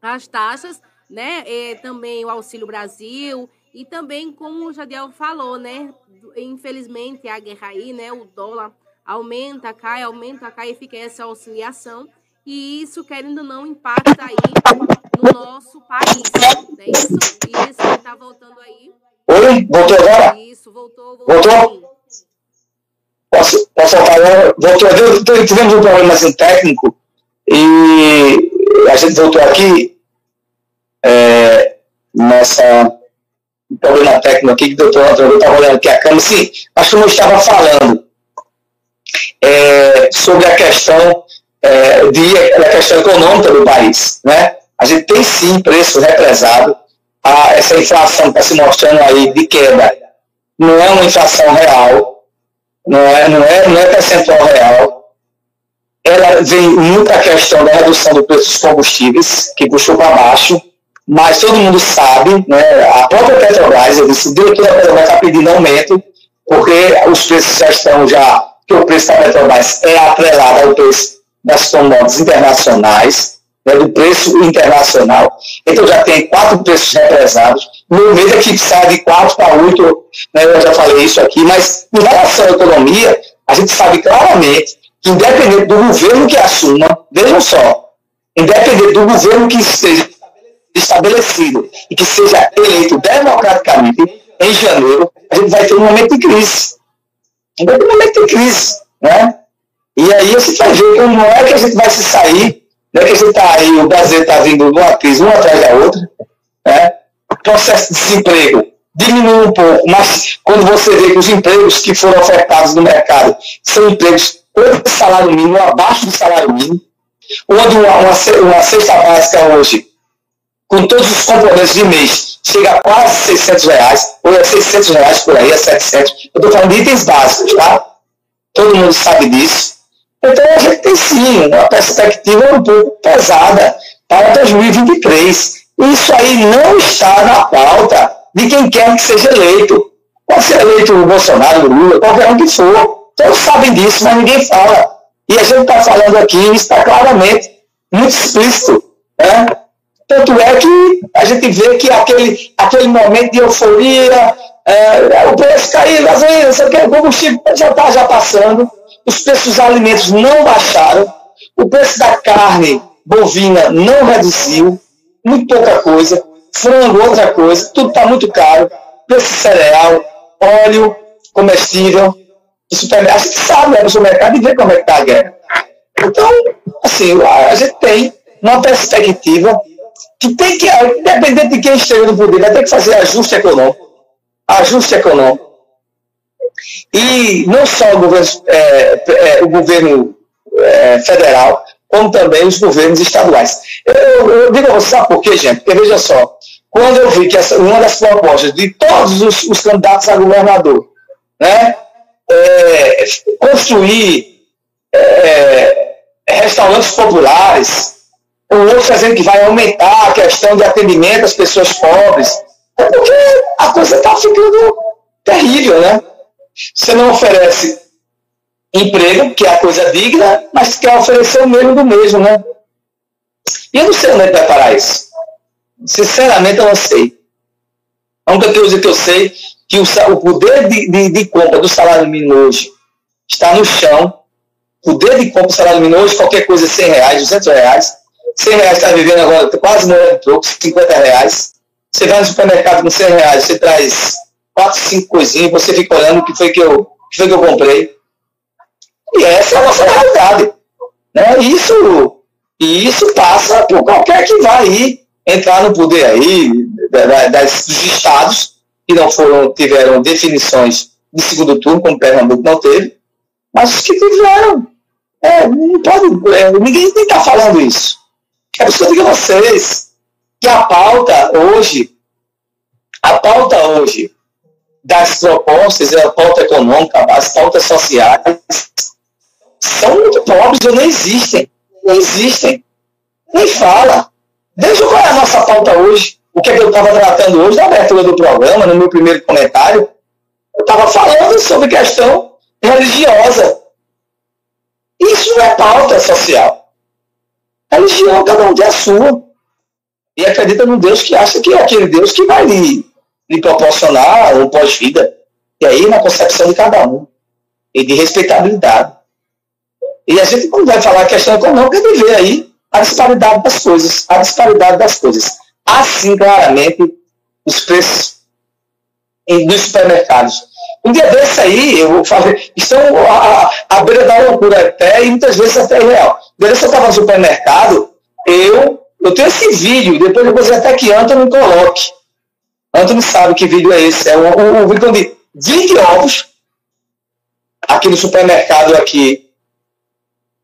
as taxas, né? É, também o Auxílio Brasil E também, como o Jadiel falou, né? Infelizmente, a guerra aí, né? O dólar aumenta, cai, aumenta, cai e fica essa oscilação. E isso, querendo ou não, impacta aí no nosso país. Não é isso? Isso, ele tá voltando aí. Oi? Voltou agora? Isso, voltou, voltou. Voltou? Posso, posso falar? Voltou. Deu- Tivemos um problema assim, técnico e a gente voltou aqui é, nessa um problema técnico aqui que o doutor Antônio estava olhando aqui a câmera. Sim, acho que eu estava falando é, sobre a questão é, de, a questão econômica do país. Né? A gente tem sim preço represado, a, essa inflação está se mostrando aí de queda. Não é uma inflação real, não é, não é, não é percentual real. Ela vem muita questão da redução do preço dos combustíveis, que puxou para baixo, mas todo mundo sabe, né, a própria Petrobras, eu disse, diretor da Petrobras está pedindo aumento, porque os preços já estão já, que o preço da Petrobras é atrelado ao preço das commodities internacionais, né, do preço internacional. Então já tem quatro preços represados. No mês é que sai de quatro para oito, né, eu já falei isso aqui, mas em relação à economia, a gente sabe claramente que independente do governo que assuma, vejam só, independente do governo que esteja estabelecido e que seja eleito democraticamente em janeiro, a gente vai ter um momento de crise. Ter um momento de crise, né? E aí você vai ver como é que a gente vai se sair, né? Que a gente está aí, o Brasil está vindo de uma crise uma atrás da outra, né? O processo de desemprego diminui um pouco, mas quando você vê que os empregos que foram ofertados no mercado são empregos com salário mínimo, abaixo do salário mínimo, onde uma, uma, uma cesta básica hoje com todos os componentes de mês, chega a quase 600 reais, ou é 600 reais por aí, é 700. Eu estou falando de itens básicos, tá? Todo mundo sabe disso. Então a gente tem sim uma perspectiva um pouco pesada para 2023. Isso aí não está na pauta de quem quer que seja eleito. Pode ser eleito o Bolsonaro, o Lula, qualquer um que for. Todos sabem disso, mas ninguém fala. E a gente está falando aqui, está claramente, muito explícito. Né? Tanto é que a gente vê que aquele, aquele momento de euforia, é, o preço caiu, gasolina, sei o que, combustível já está já passando, os preços dos alimentos não baixaram, o preço da carne bovina não reduziu, muito pouca coisa, frango outra coisa, tudo está muito caro, preço de cereal, óleo, comestível, do supermercado. A gente sabe, vai no supermercado e vê como é que está a guerra. Então, assim, a gente tem uma perspectiva que tem que, independente de quem esteja no poder, vai ter que fazer ajuste econômico. Ajuste econômico. E não só o governo, é, é, o governo é, federal, como também os governos estaduais. Eu, eu digo a você, sabe por quê, gente? Porque veja só, quando eu vi que essa, uma das propostas de todos os, os candidatos a governador, né, é, construir é, restaurantes populares, o outro dizendo que vai aumentar a questão de atendimento às pessoas pobres, é porque a coisa está ficando terrível, né? Você não oferece emprego, que é a coisa digna, mas quer oferecer o mesmo do mesmo, né? E eu não sei onde é que parar isso. Sinceramente, eu não sei. A única coisa que eu sei é que o, o poder de, de, de compra do salário mínimo hoje está no chão. O poder de compra do salário mínimo hoje, qualquer coisa, é 100 reais, 200 reais. 100 reais está vivendo agora, quase morrendo pouco, 50 reais. Você vai no supermercado com 100 reais, você traz 4, 5 coisinhas, você fica olhando o que foi que eu, que foi que eu comprei. E essa é a nossa realidade. Né? Isso, e isso passa por qualquer que vai aí entrar no poder aí, da- da- das, dos estados, que não foram, tiveram definições de segundo turno, como Pernambuco não teve, mas os que tiveram. É, não pode, é, ninguém está falando isso. É isso que vocês que a pauta hoje, a pauta hoje das propostas, a pauta econômica, as pautas sociais, são muito pobres ou nem existem. Não existem. Nem fala. Veja qual é a nossa pauta hoje. O que, é que eu estava tratando hoje na abertura do programa, no meu primeiro comentário. Eu estava falando sobre questão religiosa. Isso não é pauta social. Religião, cada um tem a sua. E acredita num Deus que acha que é aquele Deus que vai lhe lhe proporcionar um pós-vida. E aí, na concepção de cada um, e de respeitabilidade. E a gente, quando vai falar questão econômica, ele vê aí a disparidade das coisas, a disparidade das coisas. Assim, claramente, os preços nos supermercados. Um dia desse aí, eu falei, estão à, à beira da loucura até, e muitas vezes até irreal. Um dia desse eu estava no supermercado, eu, eu tenho esse vídeo, depois eu vou dizer até que Antônio coloque. Antônio sabe que vídeo é esse. É um, um, um vídeo de 20 ovos, aqui no supermercado aqui,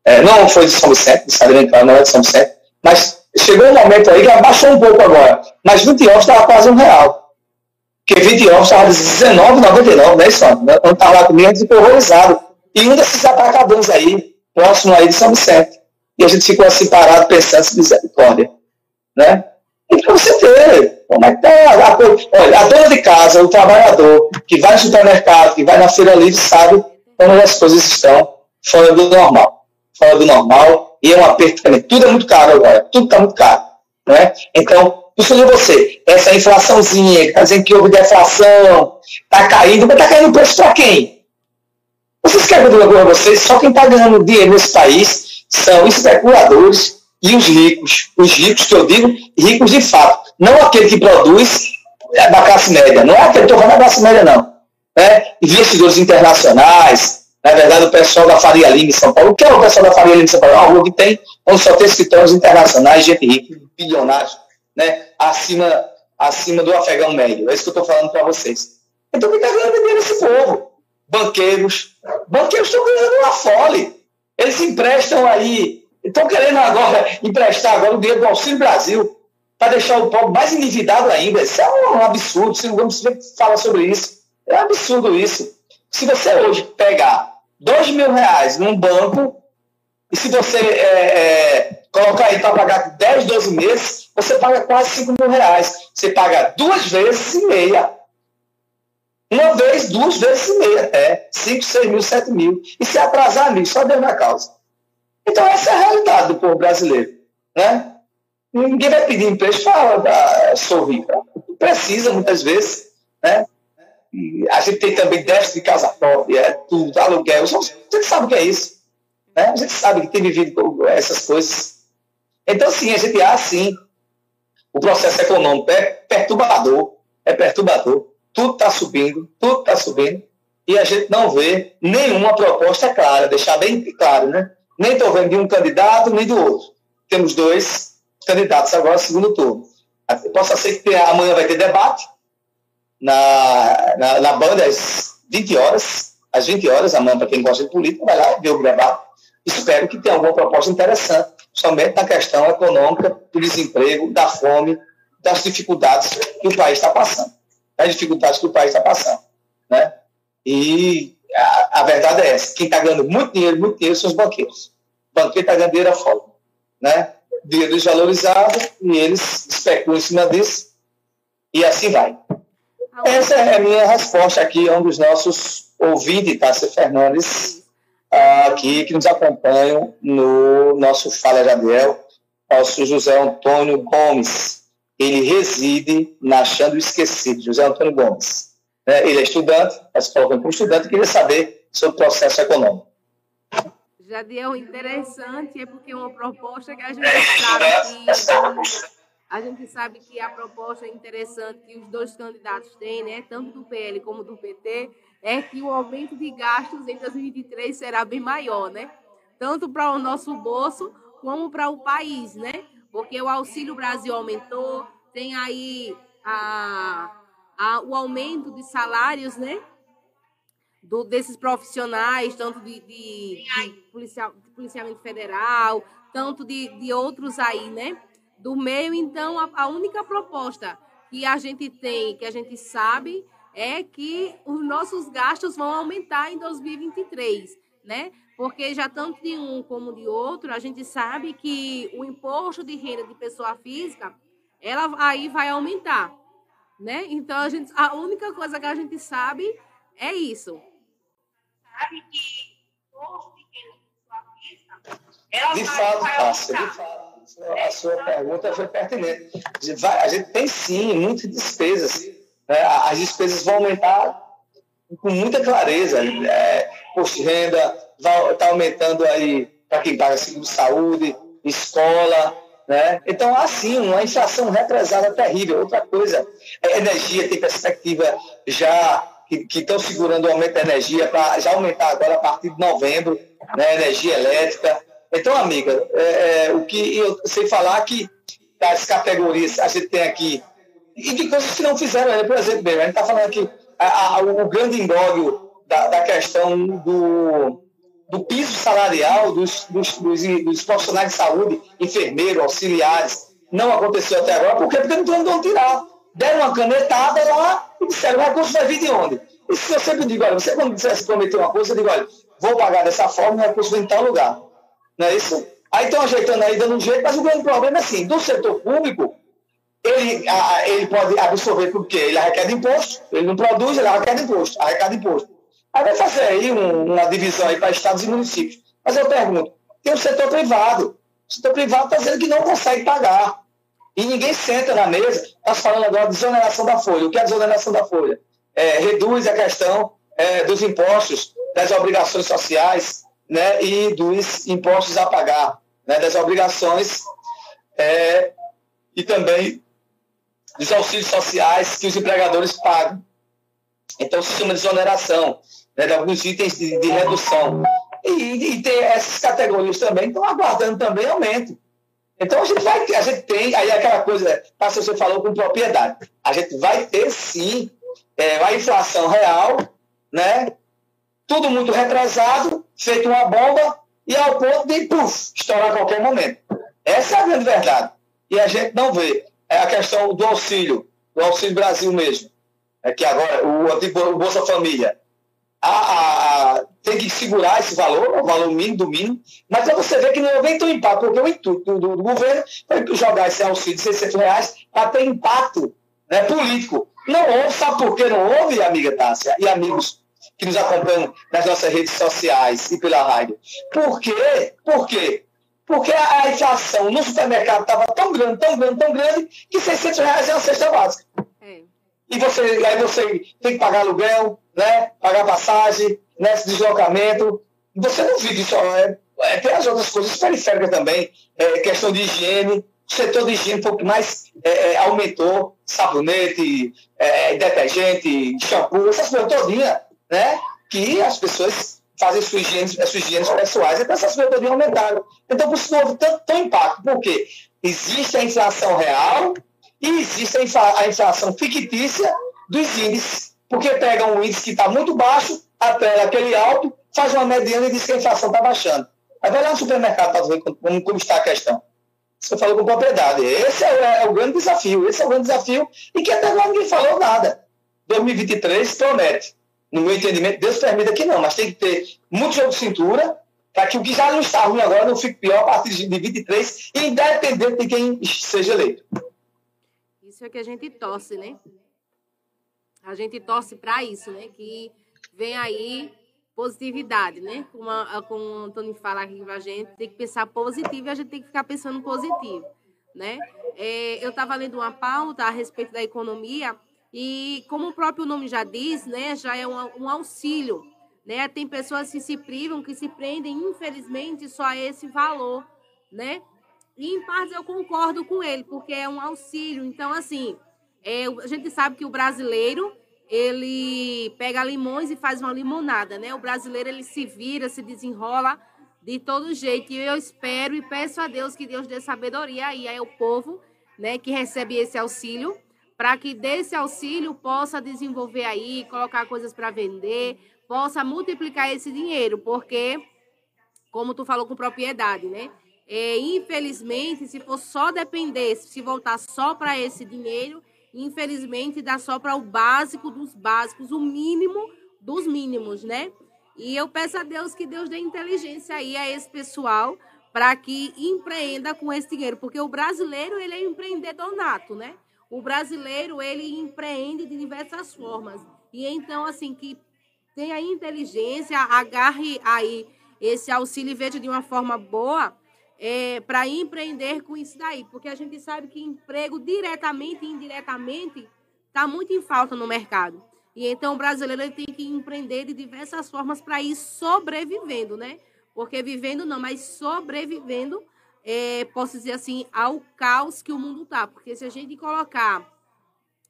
é, não foi de São Vicente, de Sagrado não é de São Vicente, mas chegou um momento aí que abaixou um pouco agora, mas 20 ovos estava quase um real. Porque 20 ovos estava R$19,99, né, só? Eu estava lá comigo, a gente ficou horrorizado. E um desses atacadores aí, próximo aí de São Vicente. E a gente ficou assim parado pensando em misericórdia. Né? E para você ter, como é que tá a, olha, a dona de casa, o trabalhador, que vai no supermercado, que vai na feira livre, sabe como as coisas estão fora do normal. Fora do normal, e é um aperto também. Tudo é muito caro agora, tudo está muito caro. Né? Então, Puxando você, essa inflaçãozinha, que está dizendo que houve deflação, está caindo, mas está caindo o preço para quem? Vocês querem que eu vocês? Só quem está ganhando dinheiro nesse país são especuladores e os ricos. Os ricos que eu digo, ricos de fato. Não aquele que produz é, da classe média. Não é aquele que falando da classe média, não. Né? Investidores internacionais, na verdade, o pessoal da Faria Lima em São Paulo. O que é o pessoal da Faria Lima em São Paulo? É uma rua que tem, onde só tem escritórios internacionais, gente rica, bilionários né, acima, acima do afegão médio. É isso que eu estou falando para vocês. Então, está ganhando dinheiro esse povo? Banqueiros. Banqueiros estão ganhando uma fole. Eles emprestam aí, estão querendo agora emprestar agora o dinheiro do Auxílio Brasil para deixar o povo mais endividado ainda. Isso é um absurdo. Se vamos falar sobre isso. É um absurdo isso. Se você hoje pegar dois mil reais num banco, e se você é, é, colocar aí para pagar 10, 12 meses, você paga quase 5 mil reais. Você paga duas vezes e meia. Uma vez, duas vezes e meia até. 5, 6 mil, 7 mil. E se atrasar, amigo, só Deus na causa. Então, essa é a realidade do povo brasileiro. Né? Ninguém vai pedir empréstimo para sou rico. Precisa, muitas vezes. Né? E a gente tem também déficit de casa própria, é tudo, aluguel. Você sabe o que é isso. Né? A gente sabe que tem vivido essas coisas então, sim, a gente há, sim, o processo econômico é perturbador, é perturbador. Tudo está subindo, tudo está subindo, e a gente não vê nenhuma proposta clara, deixar bem claro, né? Nem estou vendo de um candidato, nem do outro. Temos dois candidatos agora, segundo turno. Possa ser que amanhã vai ter debate na, na, na banda às 20 horas, às 20 horas, amanhã, para quem gosta de política, vai lá ver o debate. Espero que tenha alguma proposta interessante somente na questão econômica, do desemprego, da fome, das dificuldades que o país está passando. Das dificuldades que o país está passando. Né? E a, a, verdade é essa: quem está ganhando muito dinheiro, muito dinheiro são os banqueiros. O banqueiro está ganhando dinheiro a fora. Né? Dinheiro desvalorizado, e eles especulam em cima disso, e assim vai. Essa é a minha resposta aqui a um dos nossos ouvintes, Tássia Fernandes, aqui que nos acompanham no nosso Fala Jadiel, nosso José Antônio Gomes. Ele reside na Chando Esquecido, José Antônio Gomes. Né? Ele é estudante, mas colocando como estudante, queria saber sobre o processo econômico. Jadiel, interessante é porque é uma proposta que a gente sabe que a gente sabe que a proposta é interessante que os dois candidatos têm, né, tanto do PL como do PT, é que o aumento de gastos em 2023 será bem maior, né? Tanto para o nosso bolso como para o país, né? Porque o Auxílio Brasil aumentou, tem aí a, a, o aumento de salários, né? Do, desses profissionais, tanto de, de, de, policial, de policiamento federal, tanto de, de outros aí, né? Do meio, então, a, a única proposta que a gente tem, que a gente sabe, é que os nossos gastos vão aumentar em 2023, né? Porque já tanto de um como de outro, a gente sabe que o imposto de renda de pessoa física, ela aí vai aumentar, né? Então a gente, a única coisa que a gente sabe é isso. Sabe que o imposto de renda de pessoa física, ela de vai, fato, vai Cássia, de fato, a sua pergunta foi pertinente. A gente tem sim muitas despesas né, as despesas vão aumentar com muita clareza. É, posto de renda está aumentando aí para quem paga seguro de saúde, escola, né? Então, assim, uma inflação represada terrível. Outra coisa, é energia tem perspectiva já que estão segurando o aumento da energia para já aumentar agora a partir de novembro, né? Energia elétrica. Então, amiga, é, é, o que eu sei falar que as categorias a gente tem aqui e de coisas que não fizeram ainda. Por exemplo, a gente está falando aqui a- a- o grande imbróglio da, da questão do, do piso salarial dos, dos, dos, dos profissionais de saúde, enfermeiros, auxiliares, não aconteceu até agora. Por quê? Porque não tem onde tirar. Deram uma canetada lá e disseram, o recurso vai vir de onde? Isso eu sempre digo, olha, você quando você prometer uma coisa, eu digo, olha, vou pagar dessa forma, o recurso vem em tal lugar. Não é isso? Aí estão ajeitando aí, dando um jeito, mas o grande problema é assim, do setor público, ele, a- ele pode absorver porque ele arrecada imposto, ele não produz, ele arrecada imposto, arrecada imposto. Aí vai fazer aí um- uma divisão aí para estados e municípios. Mas eu pergunto, tem o setor privado. O setor privado está dizendo que não consegue pagar. E ninguém senta na mesa, está falando agora de desoneração da folha. O que é a desoneração da folha? É, reduz a questão é, dos impostos, das obrigações sociais né, e dos impostos a pagar, né, das obrigações é, e também dos auxílios sociais que os empregadores pagam. Então, se chama de desoneração né, de alguns itens de, de redução. E, e tem essas categorias também estão aguardando também aumento. Então, a gente vai ter, a gente tem, aí aquela coisa, passa você falou com propriedade, a gente vai ter sim é, a inflação real, né? Tudo muito retrasado, feito uma bomba, e ao ponto de, puf, estourar a qualquer momento. Essa é a grande verdade. E a gente não vê. É a questão do auxílio, do Auxílio Brasil mesmo. É que agora, o o Bolsa Família, a- a- tem que segurar esse valor, o valor mínimo do mínimo, mas você vê que não vem tão impacto, porque o intuito do- do governo foi jogar esse auxílio de 600 reais para ter impacto né, político. Não houve, sabe por que não houve, amiga Tássia e amigos que nos acompanham nas nossas redes sociais e pela rádio? Por quê? Por quê? Porque a, inflação no supermercado estava tão grande, tão grande, tão grande, que 600 reais é uma cesta básica. E você, aí você tem que pagar aluguel, né? pagar passagem, né? deslocamento. Você não vive só. É, é, tem as outras coisas periféricas também, é, questão de higiene. O setor de higiene foi o que mais é, é, aumentou, sabonete, é, detergente, shampoo, essas coisas todinhas, né? Que as pessoas fazem suas higienes, as suas higienes pessoais, então essas coisas todinhas aumentaram. Então, por isso não houve tanto, tão impacto. Por quê? Existe a inflação real e existe a infla- a inflação fictícia dos índices. Porque pega um índice que está muito baixo, atrela aquele alto, faz uma mediana e diz que a inflação está baixando. Aí vai lá no supermercado para ver como, como está a questão. Você falou com propriedade. Esse é, o- é o grande desafio. Esse é o grande desafio e que até agora ninguém falou nada. 2023 promete. No meu entendimento, Deus permita que não, mas tem que ter muito jogo de cintura para que o que já não está ruim agora não fique pior a partir de 23, independente de quem seja eleito. Isso é que a gente torce, né? A gente torce para isso, né? Que vem aí positividade, né? Como, a, como o Antônio fala aqui com a gente, tem que pensar positivo e a gente tem que ficar pensando positivo, né? É, eu estava lendo uma pauta a respeito da economia e, como o próprio nome já diz, né? Já é um, um auxílio, né? Tem pessoas que se privam, que se prendem, infelizmente, só a esse valor, né? E em partes eu concordo com ele, porque é um auxílio. Então, assim, é, a gente sabe que o brasileiro, ele pega limões e faz uma limonada, né? O brasileiro, ele se vira, se desenrola de todo jeito. E eu espero e peço a Deus que Deus dê sabedoria aí ao povo, né, que recebe esse auxílio, para que desse auxílio possa desenvolver aí, colocar coisas para vender, possa multiplicar esse dinheiro, porque como tu falou com propriedade, né? É, infelizmente, se for só depender, se voltar só para esse dinheiro, infelizmente dá só para o básico dos básicos, o mínimo dos mínimos, né? E eu peço a Deus que Deus dê inteligência aí a esse pessoal para que empreenda com esse dinheiro, porque o brasileiro ele é empreendedor nato, né? O brasileiro ele empreende de diversas formas. E então assim que tenha inteligência, agarre aí esse auxílio e veja de uma forma boa é, para empreender com isso daí, porque a gente sabe que emprego diretamente e indiretamente está muito em falta no mercado. E então o brasileiro tem que empreender de diversas formas para ir sobrevivendo, né? Porque vivendo não, mas sobrevivendo, é, posso dizer assim, ao caos que o mundo tá. Porque se a gente colocar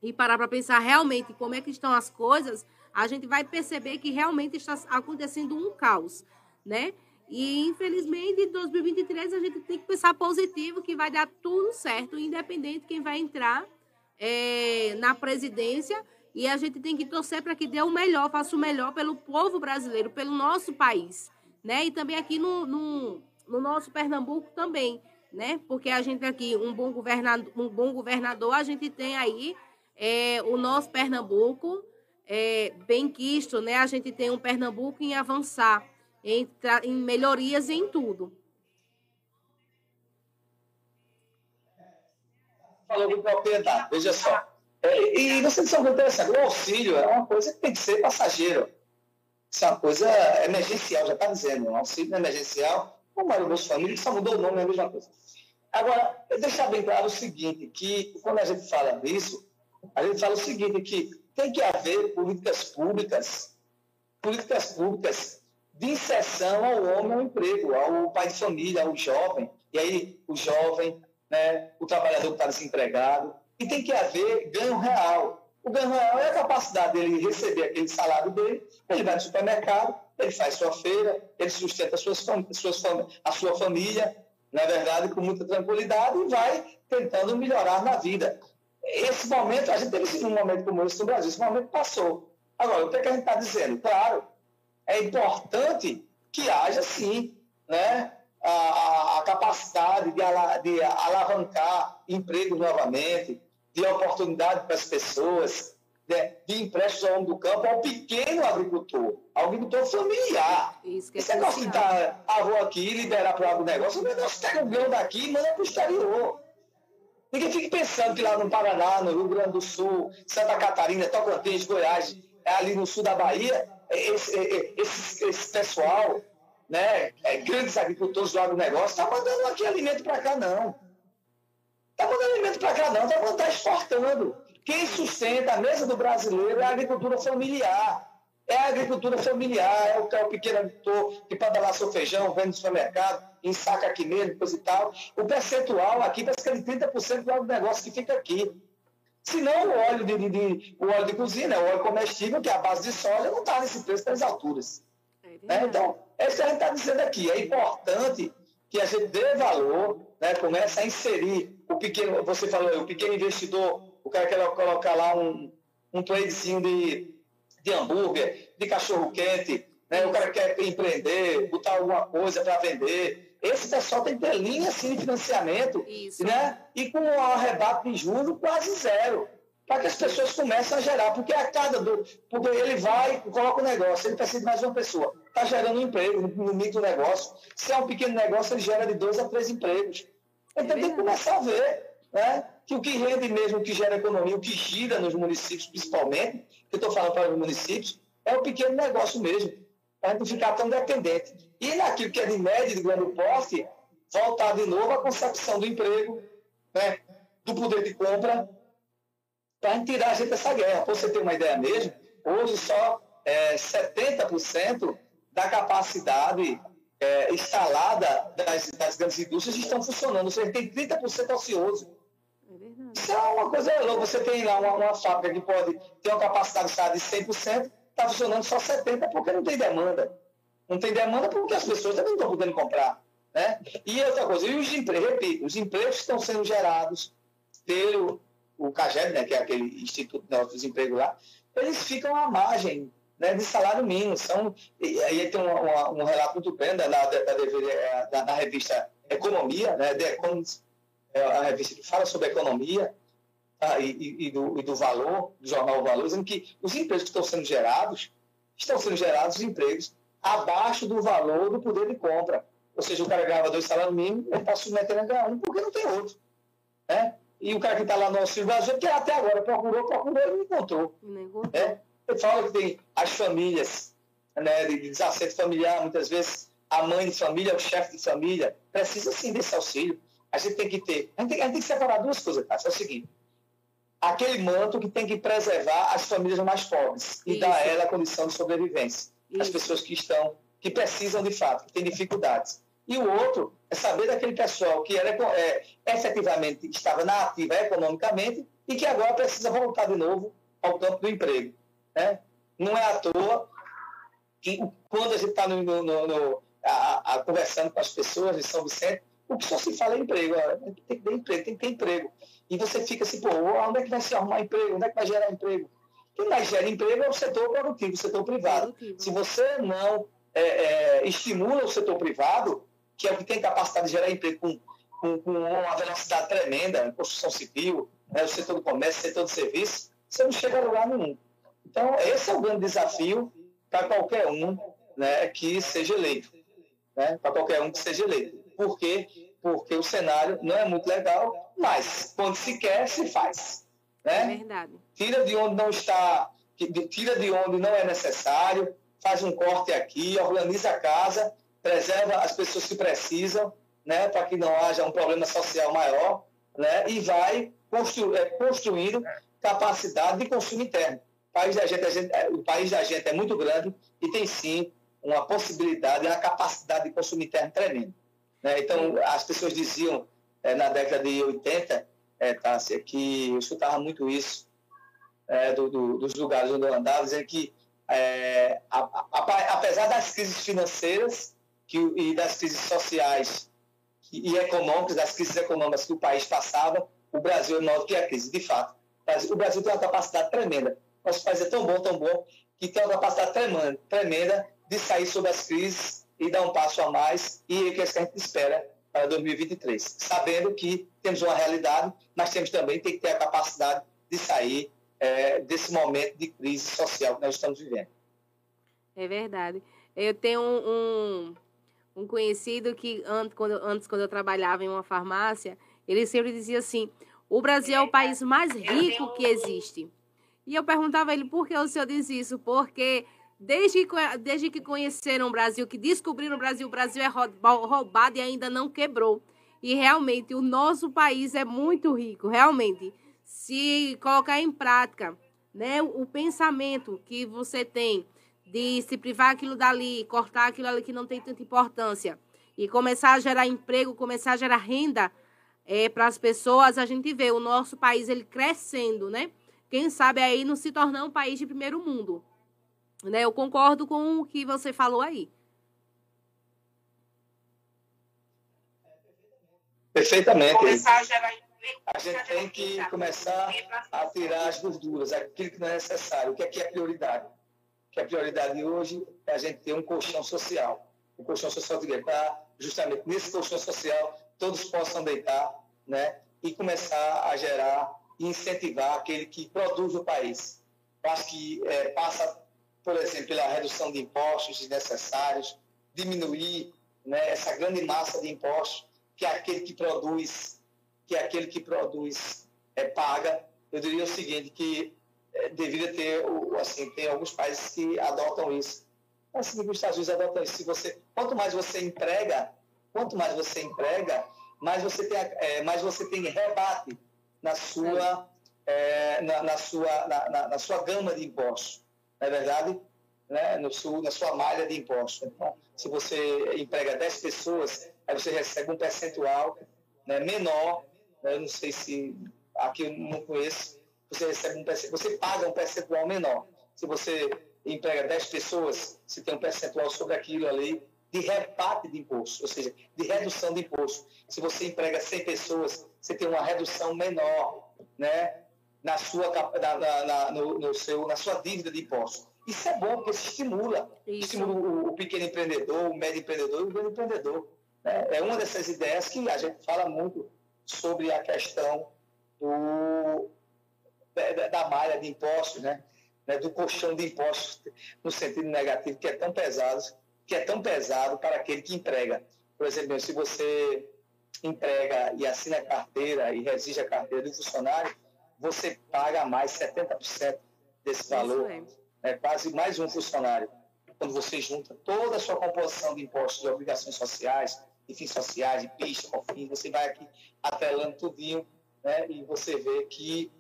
e parar para pensar realmente como é que estão as coisas, a gente vai perceber que realmente está acontecendo um caos, né? E infelizmente em 2023 a gente tem que pensar positivo que vai dar tudo certo, independente quem vai entrar é, na presidência. E a gente tem que torcer para que dê o melhor, faça o melhor pelo povo brasileiro, pelo nosso país, né? E também aqui no, no, no nosso Pernambuco também, né? Porque a gente aqui, um bom governador, um bom governador a gente tem aí é, o nosso Pernambuco é, bem quisto, né? A gente tem um Pernambuco em avançar, em, em melhorias em tudo. falou com propriedade, veja só. É, e vocês são interessante, o auxílio é uma coisa que tem que ser passageiro. Isso é uma coisa emergencial, já está dizendo. Um auxílio emergencial, o Família, que só mudou o nome, é a mesma coisa. Agora, deixar bem claro o seguinte, que quando a gente fala disso, a gente fala o seguinte, que tem que haver políticas públicas, políticas públicas de inserção ao homem ao emprego, ao pai de família, ao jovem. E aí, o jovem, né, o trabalhador que está desempregado. E tem que haver ganho real. O ganho real é a capacidade dele receber aquele salário dele, ele vai no supermercado, ele faz sua feira, ele sustenta suas, fam- suas fam- a sua família, na verdade, com muita tranquilidade e vai tentando melhorar na vida. Esse momento, a gente teve um momento como esse no Brasil, esse momento passou. Agora, o que, é que a gente está dizendo? Claro, é importante que haja, sim, né, a, a- capacidade de, ala- de alavancar emprego novamente, de oportunidade para as pessoas, de empréstimos ao homem do campo, ao pequeno agricultor, ao agricultor familiar. Isso que é Esse negócio de dar, vou aqui liberar para o agronegócio, o negócio pega o grão daqui e manda para o exterior. Ninguém fique pensando que lá no Paraná, no Rio Grande do Sul, Santa Catarina, Tocantins, Goiás, é ali no sul da Bahia, esse, esse, esse pessoal, né, é, grandes agricultores do agronegócio, está mandando aqui alimento para cá, não. Está mandando alimento para cá, não, está tá exportando. Quem sustenta a mesa do brasileiro é a agricultura familiar. É a agricultura familiar, é o, é o pequeno agricultor que planta lá seu feijão, vende no supermercado, ensaca aqui mesmo, coisa e tal. O percentual aqui parece que é de 30% do agronegócio que fica aqui. Se não, o óleo de, de- de- o óleo de cozinha, né, o óleo comestível, que é a base de soja, não está nesse preço das alturas. né? Então, é isso que a gente está dizendo aqui. É importante que a gente dê valor, né, comece a inserir o pequeno, você falou, o pequeno investidor, o cara quer colocar lá um, um tradezinho de, de hambúrguer, de cachorro-quente, né, o cara quer empreender, botar alguma coisa para vender. Esse pessoal tem que ter linha assim, de financiamento né, e com um arrebato de juros quase zero para que as pessoas comecem a gerar, porque a cada do, porque ele vai coloca o negócio, ele precisa de mais uma pessoa, está gerando um emprego no, micro negócio. Se é um pequeno negócio, ele gera de dois a três empregos. Então tem que começar a ver, né? Que o que rende mesmo, o que gera economia, o que gira nos municípios, principalmente, que eu estou falando para os municípios, é o pequeno negócio mesmo, para a gente não ficar tão dependente. E naquilo que é de médio de grande porte, voltar de novo à concepção do emprego, né? do poder de compra, para tirar a gente dessa guerra. Para você ter uma ideia mesmo, hoje só é, 70% da capacidade é, instalada das, das grandes indústrias estão funcionando, ou seja, tem 30% ocioso. Isso é uma coisa louca. Você tem lá uma, uma fábrica que pode ter uma capacidade instalada de 100%, está funcionando só 70% porque não tem demanda. Não tem demanda porque as pessoas também não estão podendo comprar. Né? E outra coisa, e os empregos, repito, os empregos estão sendo gerados pelo o CAGED, né, que é aquele Instituto de Desemprego lá, eles ficam à margem né, de salário mínimo. São, e aí tem um, uma- um relato muito bem da, da, da, da- da revista Economia, né, The Economist, a revista que fala sobre economia tá, e, e- do, e do valor, do jornal Valor, dizendo que os empregos que estão sendo gerados, estão sendo gerados empregos abaixo do valor do poder de compra. Ou seja, o cara ganhava dois salários mínimos, ele está submetendo a ganhar um porque não tem outro. Né? E o cara que está lá no Auxílio Brasil, que até agora procurou, procurou e não encontrou. né? Eu falo que tem as famílias né, de desacerto familiar, muitas vezes a mãe de família, o chefe de família, precisa sim desse auxílio. A gente tem que ter. A gente tem, a gente tem que separar duas coisas, cara. É o seguinte: aquele manto que tem que preservar as famílias mais pobres e dar a ela a condição de sobrevivência. As pessoas que estão, que precisam de fato, que têm dificuldades. E o outro é saber daquele pessoal que era, é, efetivamente estava na ativa economicamente e que agora precisa voltar de novo ao campo do emprego. Né? Não é à toa que quando a gente está no, no, no, a, a, conversando com as pessoas de São Vicente, o que só se fala é emprego. Tem que ter emprego, tem que ter emprego. E você fica assim, pô, onde é que vai se arrumar emprego? Onde é que vai gerar emprego? Quem mais gera emprego é o setor produtivo, o setor privado. Se você não é, é, estimula o setor privado, que é o que tem capacidade de gerar emprego com, com, com uma velocidade tremenda, construção civil, né, o setor do comércio, o setor do serviço, você não chega a lugar nenhum. Então, esse é o grande desafio para qualquer um né, que seja eleito. Né, para qualquer um que seja eleito. Por quê? Porque o cenário não é muito legal, mas quando se quer, se faz. Né? É verdade. Tira de onde não está, tira de onde não é necessário, faz um corte aqui, organiza a casa, preserva as pessoas que precisam, né, para que não haja um problema social maior, né, e vai constru, é, construindo capacidade de consumo interno. O país, da gente, gente, é, o país da gente é muito grande e tem sim uma possibilidade, uma capacidade de consumo interno tremenda. Né? Então, as pessoas diziam é, na década de 80, é, Tássia, que eu escutava muito isso é, do, do, dos lugares onde eu andava, dizendo que é, a, a, apesar das crises financeiras que, e das crises sociais e, e econômicas, das crises econômicas que o país passava, o Brasil é maior do que crise, de fato. O Brasil tem uma capacidade tremenda. Nosso país é tão bom, tão bom, que tem uma capacidade tremenda, tremenda de sair sobre as crises e dar um passo a mais, e é o que a gente espera para 2023. Sabendo que temos uma realidade, mas temos também tem que ter a capacidade de sair é, desse momento de crise social que nós estamos vivendo. É verdade. Eu tenho um, um, conhecido que antes quando, antes, quando eu trabalhava em uma farmácia, ele sempre dizia assim: o Brasil é o país mais rico que existe. E eu perguntava a ele por que o senhor diz isso? Porque desde que, desde que conheceram o Brasil, que descobriram o Brasil, o Brasil é roubado e ainda não quebrou. E realmente o nosso país é muito rico, realmente. Se colocar em prática, né, o pensamento que você tem de se privar aquilo dali, cortar aquilo ali que não tem tanta importância e começar a gerar emprego, começar a gerar renda é, para as pessoas, a gente vê o nosso país ele crescendo, né? Quem sabe aí não se tornar um país de primeiro mundo. Né? Eu concordo com o que você falou aí. Perfeitamente. A gente tem que começar a tirar as gorduras, aquilo que não é necessário, o que aqui é prioridade. O que é prioridade hoje é a gente ter um colchão social. O colchão social de estar justamente nesse colchão social, todos possam deitar né? e começar a gerar e incentivar aquele que produz o país. Eu acho que é, passa, por exemplo, pela redução de impostos desnecessários, diminuir né, essa grande massa de impostos que é aquele que produz que aquele que produz é, paga. Eu diria o seguinte, que é, deveria ter, assim, tem alguns países que adotam isso. Assim, os Estados Unidos adotam isso. Se você, quanto mais você emprega, quanto mais você emprega, mais você tem, é, mais você tem rebate na sua, é, na, na, sua, na, na, na, sua gama de impostos. Não é verdade? Né? No seu, na sua malha de impostos. Então, se você emprega 10 pessoas, aí você recebe um percentual né, menor né? eu não sei se aqui eu não conheço, você recebe um você paga um percentual menor. Se você emprega 10 pessoas, você tem um percentual sobre aquilo ali de reparte de imposto, ou seja, de redução de imposto. Se você emprega 100 pessoas, você tem uma redução menor, né, na sua na, na, no, no, seu, na sua dívida de imposto. Isso é bom, porque estimula, isso. estimula o, o, pequeno empreendedor, o médio empreendedor e o grande empreendedor. Né? É uma dessas ideias que a gente fala muito sobre a questão do, da, da malha de impostos, né? né? do colchão de impostos, no sentido negativo, que é tão pesado, que é tão pesado para aquele que entrega. Por exemplo, se você entrega e assina a carteira e exige a carteira do funcionário, você paga mais 70% desse valor, é quase mais um funcionário. Quando você junta toda a sua composição de impostos e obrigações sociais, de fins sociais, de pista, COFINS, você vai aqui atrelando tudinho, né? E você vê que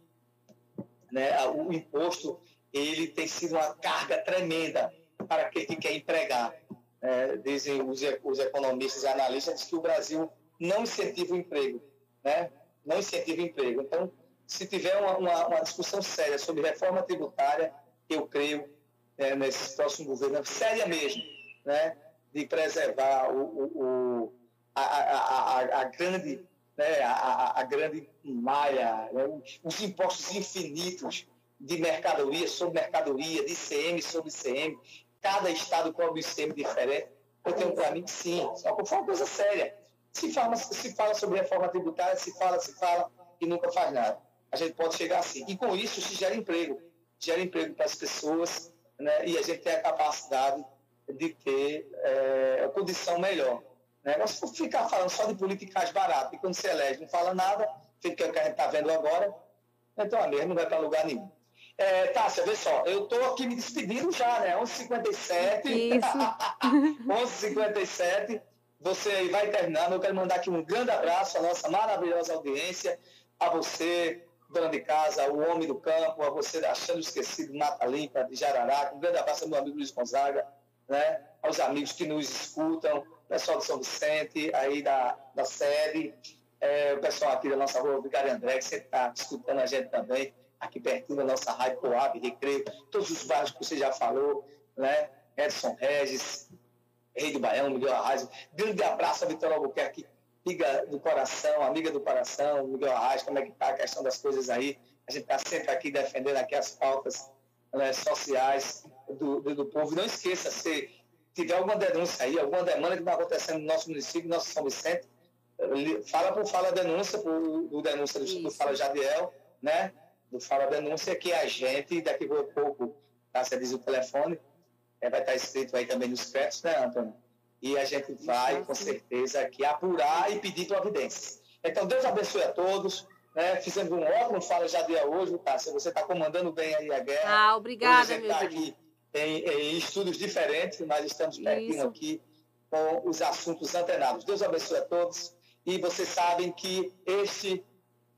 né, o imposto ele tem sido uma carga tremenda para aquele que quer empregar. É, dizem os, os economistas e analistas que o Brasil não incentiva o emprego, né? não incentiva o emprego. Então, se tiver uma, uma- uma discussão séria sobre reforma tributária, eu creio é, nesse próximo governo, séria mesmo, né? de preservar o, o- o- a, a- a- a- grande, né? a, grande malha, né? os impostos infinitos de mercadoria sobre mercadoria, de ICM sobre ICM, cada estado cobra um ICM diferente. Eu tenho para mim que sim, só que foi uma coisa séria. Se fala, se fala sobre reforma tributária, se fala, se fala e nunca faz nada. A gente pode chegar assim. E com isso se gera emprego. Gera emprego para as pessoas né? e a gente tem a capacidade de ter é, condição melhor. Né? Mas se for ficar falando só de políticas baratas e quando se elege não fala nada, é o que a gente está vendo agora, então a mesma não vai para lugar nenhum. É, Tássia, vê só, eu estou aqui me despedindo já, né? 11h57. Isso. 11h57. Você aí vai terminando. Eu quero mandar aqui um grande abraço à nossa maravilhosa audiência, a você, dona de casa, o homem do campo, a você achando esquecido, Mata Limpa, de Jararaca. Um grande abraço ao meu amigo Luiz Gonzaga, né? aos amigos que nos escutam, pessoal de São Vicente, aí da, da sede, é, o pessoal aqui da nossa rua, Vigário André, que sempre está escutando a gente também, aqui pertinho da nossa rádio Coab, Recreio, todos os bairros que você já falou, né? Edson Regis, Rei do Baião, Miguel Arraes. Grande abraço a Vitória Albuquerque, amiga do coração, amiga do coração, Miguel Arraes, como é que tá a questão das coisas aí? A gente está sempre aqui defendendo aqui as pautas né, sociais do, do, do povo. Não esqueça, se tiver alguma denúncia aí, alguma demanda que está acontecendo no nosso município, no nosso São Vicente, li- fala por Fala Denúncia, por, do denúncia do, do Fala Jadiel, né? Do Fala Denúncia, que a gente, daqui a pouco, tá, você diz o telefone, é, vai estar escrito aí também nos créditos, né, Antônio? E a gente vai, com certeza, aqui apurar e pedir providências. Então, Deus abençoe a todos. Né? Fizemos um ótimo Fala Jadiel hoje, tá? Se você está comandando bem aí a guerra. Ah, obrigada, Hoje a gente meu tá aqui em, em estudos diferentes, mas estamos pertinho aqui com os assuntos antenados. Deus abençoe a todos. E vocês sabem que este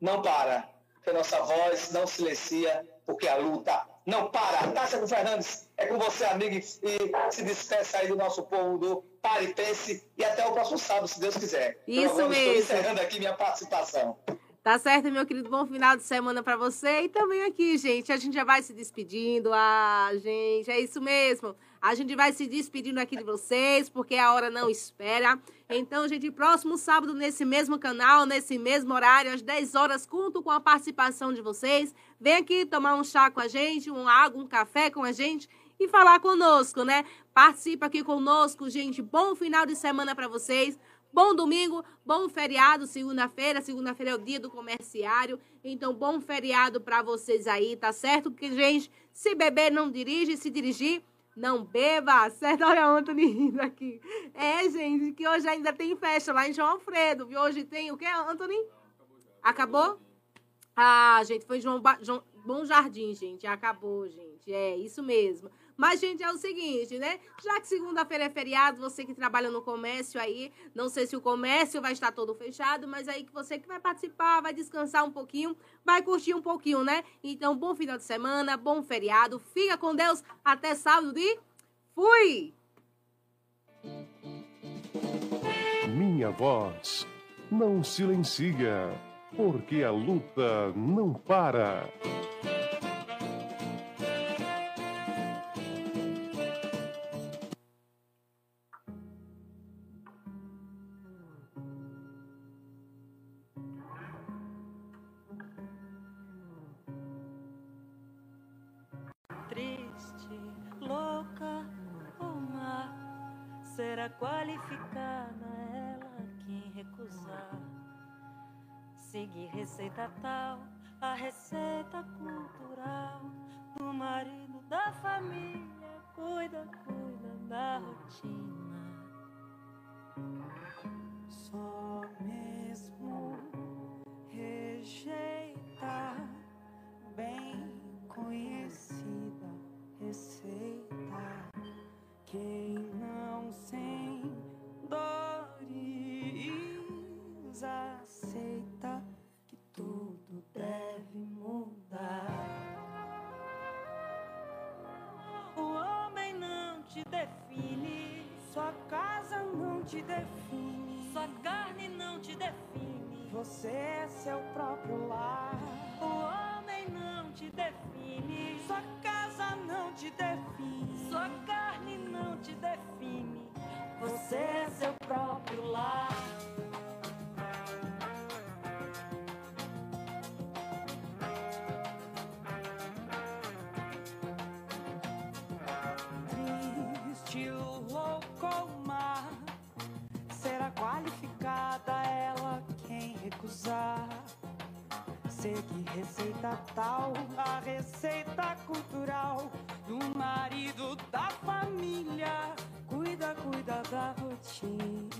não para, que a nossa voz não silencia, porque a luta não para. Tássia Fernandes, é com você, amigo, e e se despeça aí do nosso povo do Pare e Pense, e até o próximo sábado, se Deus quiser. Isso agora mesmo. Estou encerrando aqui minha participação. Tá certo, meu querido? Bom final de semana pra você e também aqui, gente. A gente já vai se despedindo. Ah, gente, é isso mesmo. A gente vai se despedindo aqui de vocês, porque a hora não espera. Então, gente, próximo sábado, nesse mesmo canal, nesse mesmo horário, às 10 horas, conto com a participação de vocês. Vem aqui tomar um chá com a gente, um água, um café com a gente e falar conosco, né? Participa aqui conosco, gente. Bom final de semana pra vocês. Bom domingo, bom feriado, segunda-feira. Segunda-feira é o dia do comerciário. Então, bom feriado pra vocês aí, tá certo? Porque, gente, se beber, não dirige. Se dirigir, não beba. Certo? Olha o Antônio rindo aqui. É, gente, que hoje ainda tem festa lá em João Alfredo. Viu? Hoje tem o quê, Antônio? Acabou? Ah, gente, foi João, ba... João... Bom Jardim, gente. Acabou, gente. É isso mesmo. Mas, gente, é o seguinte, né? Já que segunda-feira é feriado, você que trabalha no comércio aí, não sei se o comércio vai estar todo fechado, mas aí que você que vai participar, vai descansar um pouquinho, vai curtir um pouquinho, né? Então, bom final de semana, bom feriado. Fica com Deus. Até sábado e fui! Minha voz não silencia, porque a luta não para. Seguir receita tal, a receita cultural do marido da família, cuida, cuida da rotina. Só mesmo rejeitar bem conhecida receita. Quem não sem dores aceita tudo deve mudar. O homem não te define, sua casa não te define, sua carne não te define. Você é seu próprio lar. O homem não te define, sua casa não te define, sua carne não te define. Você é seu próprio lar. amada ela quem recusar. Segue receita tal, a receita cultural do marido da família. Cuida, cuida da rotina.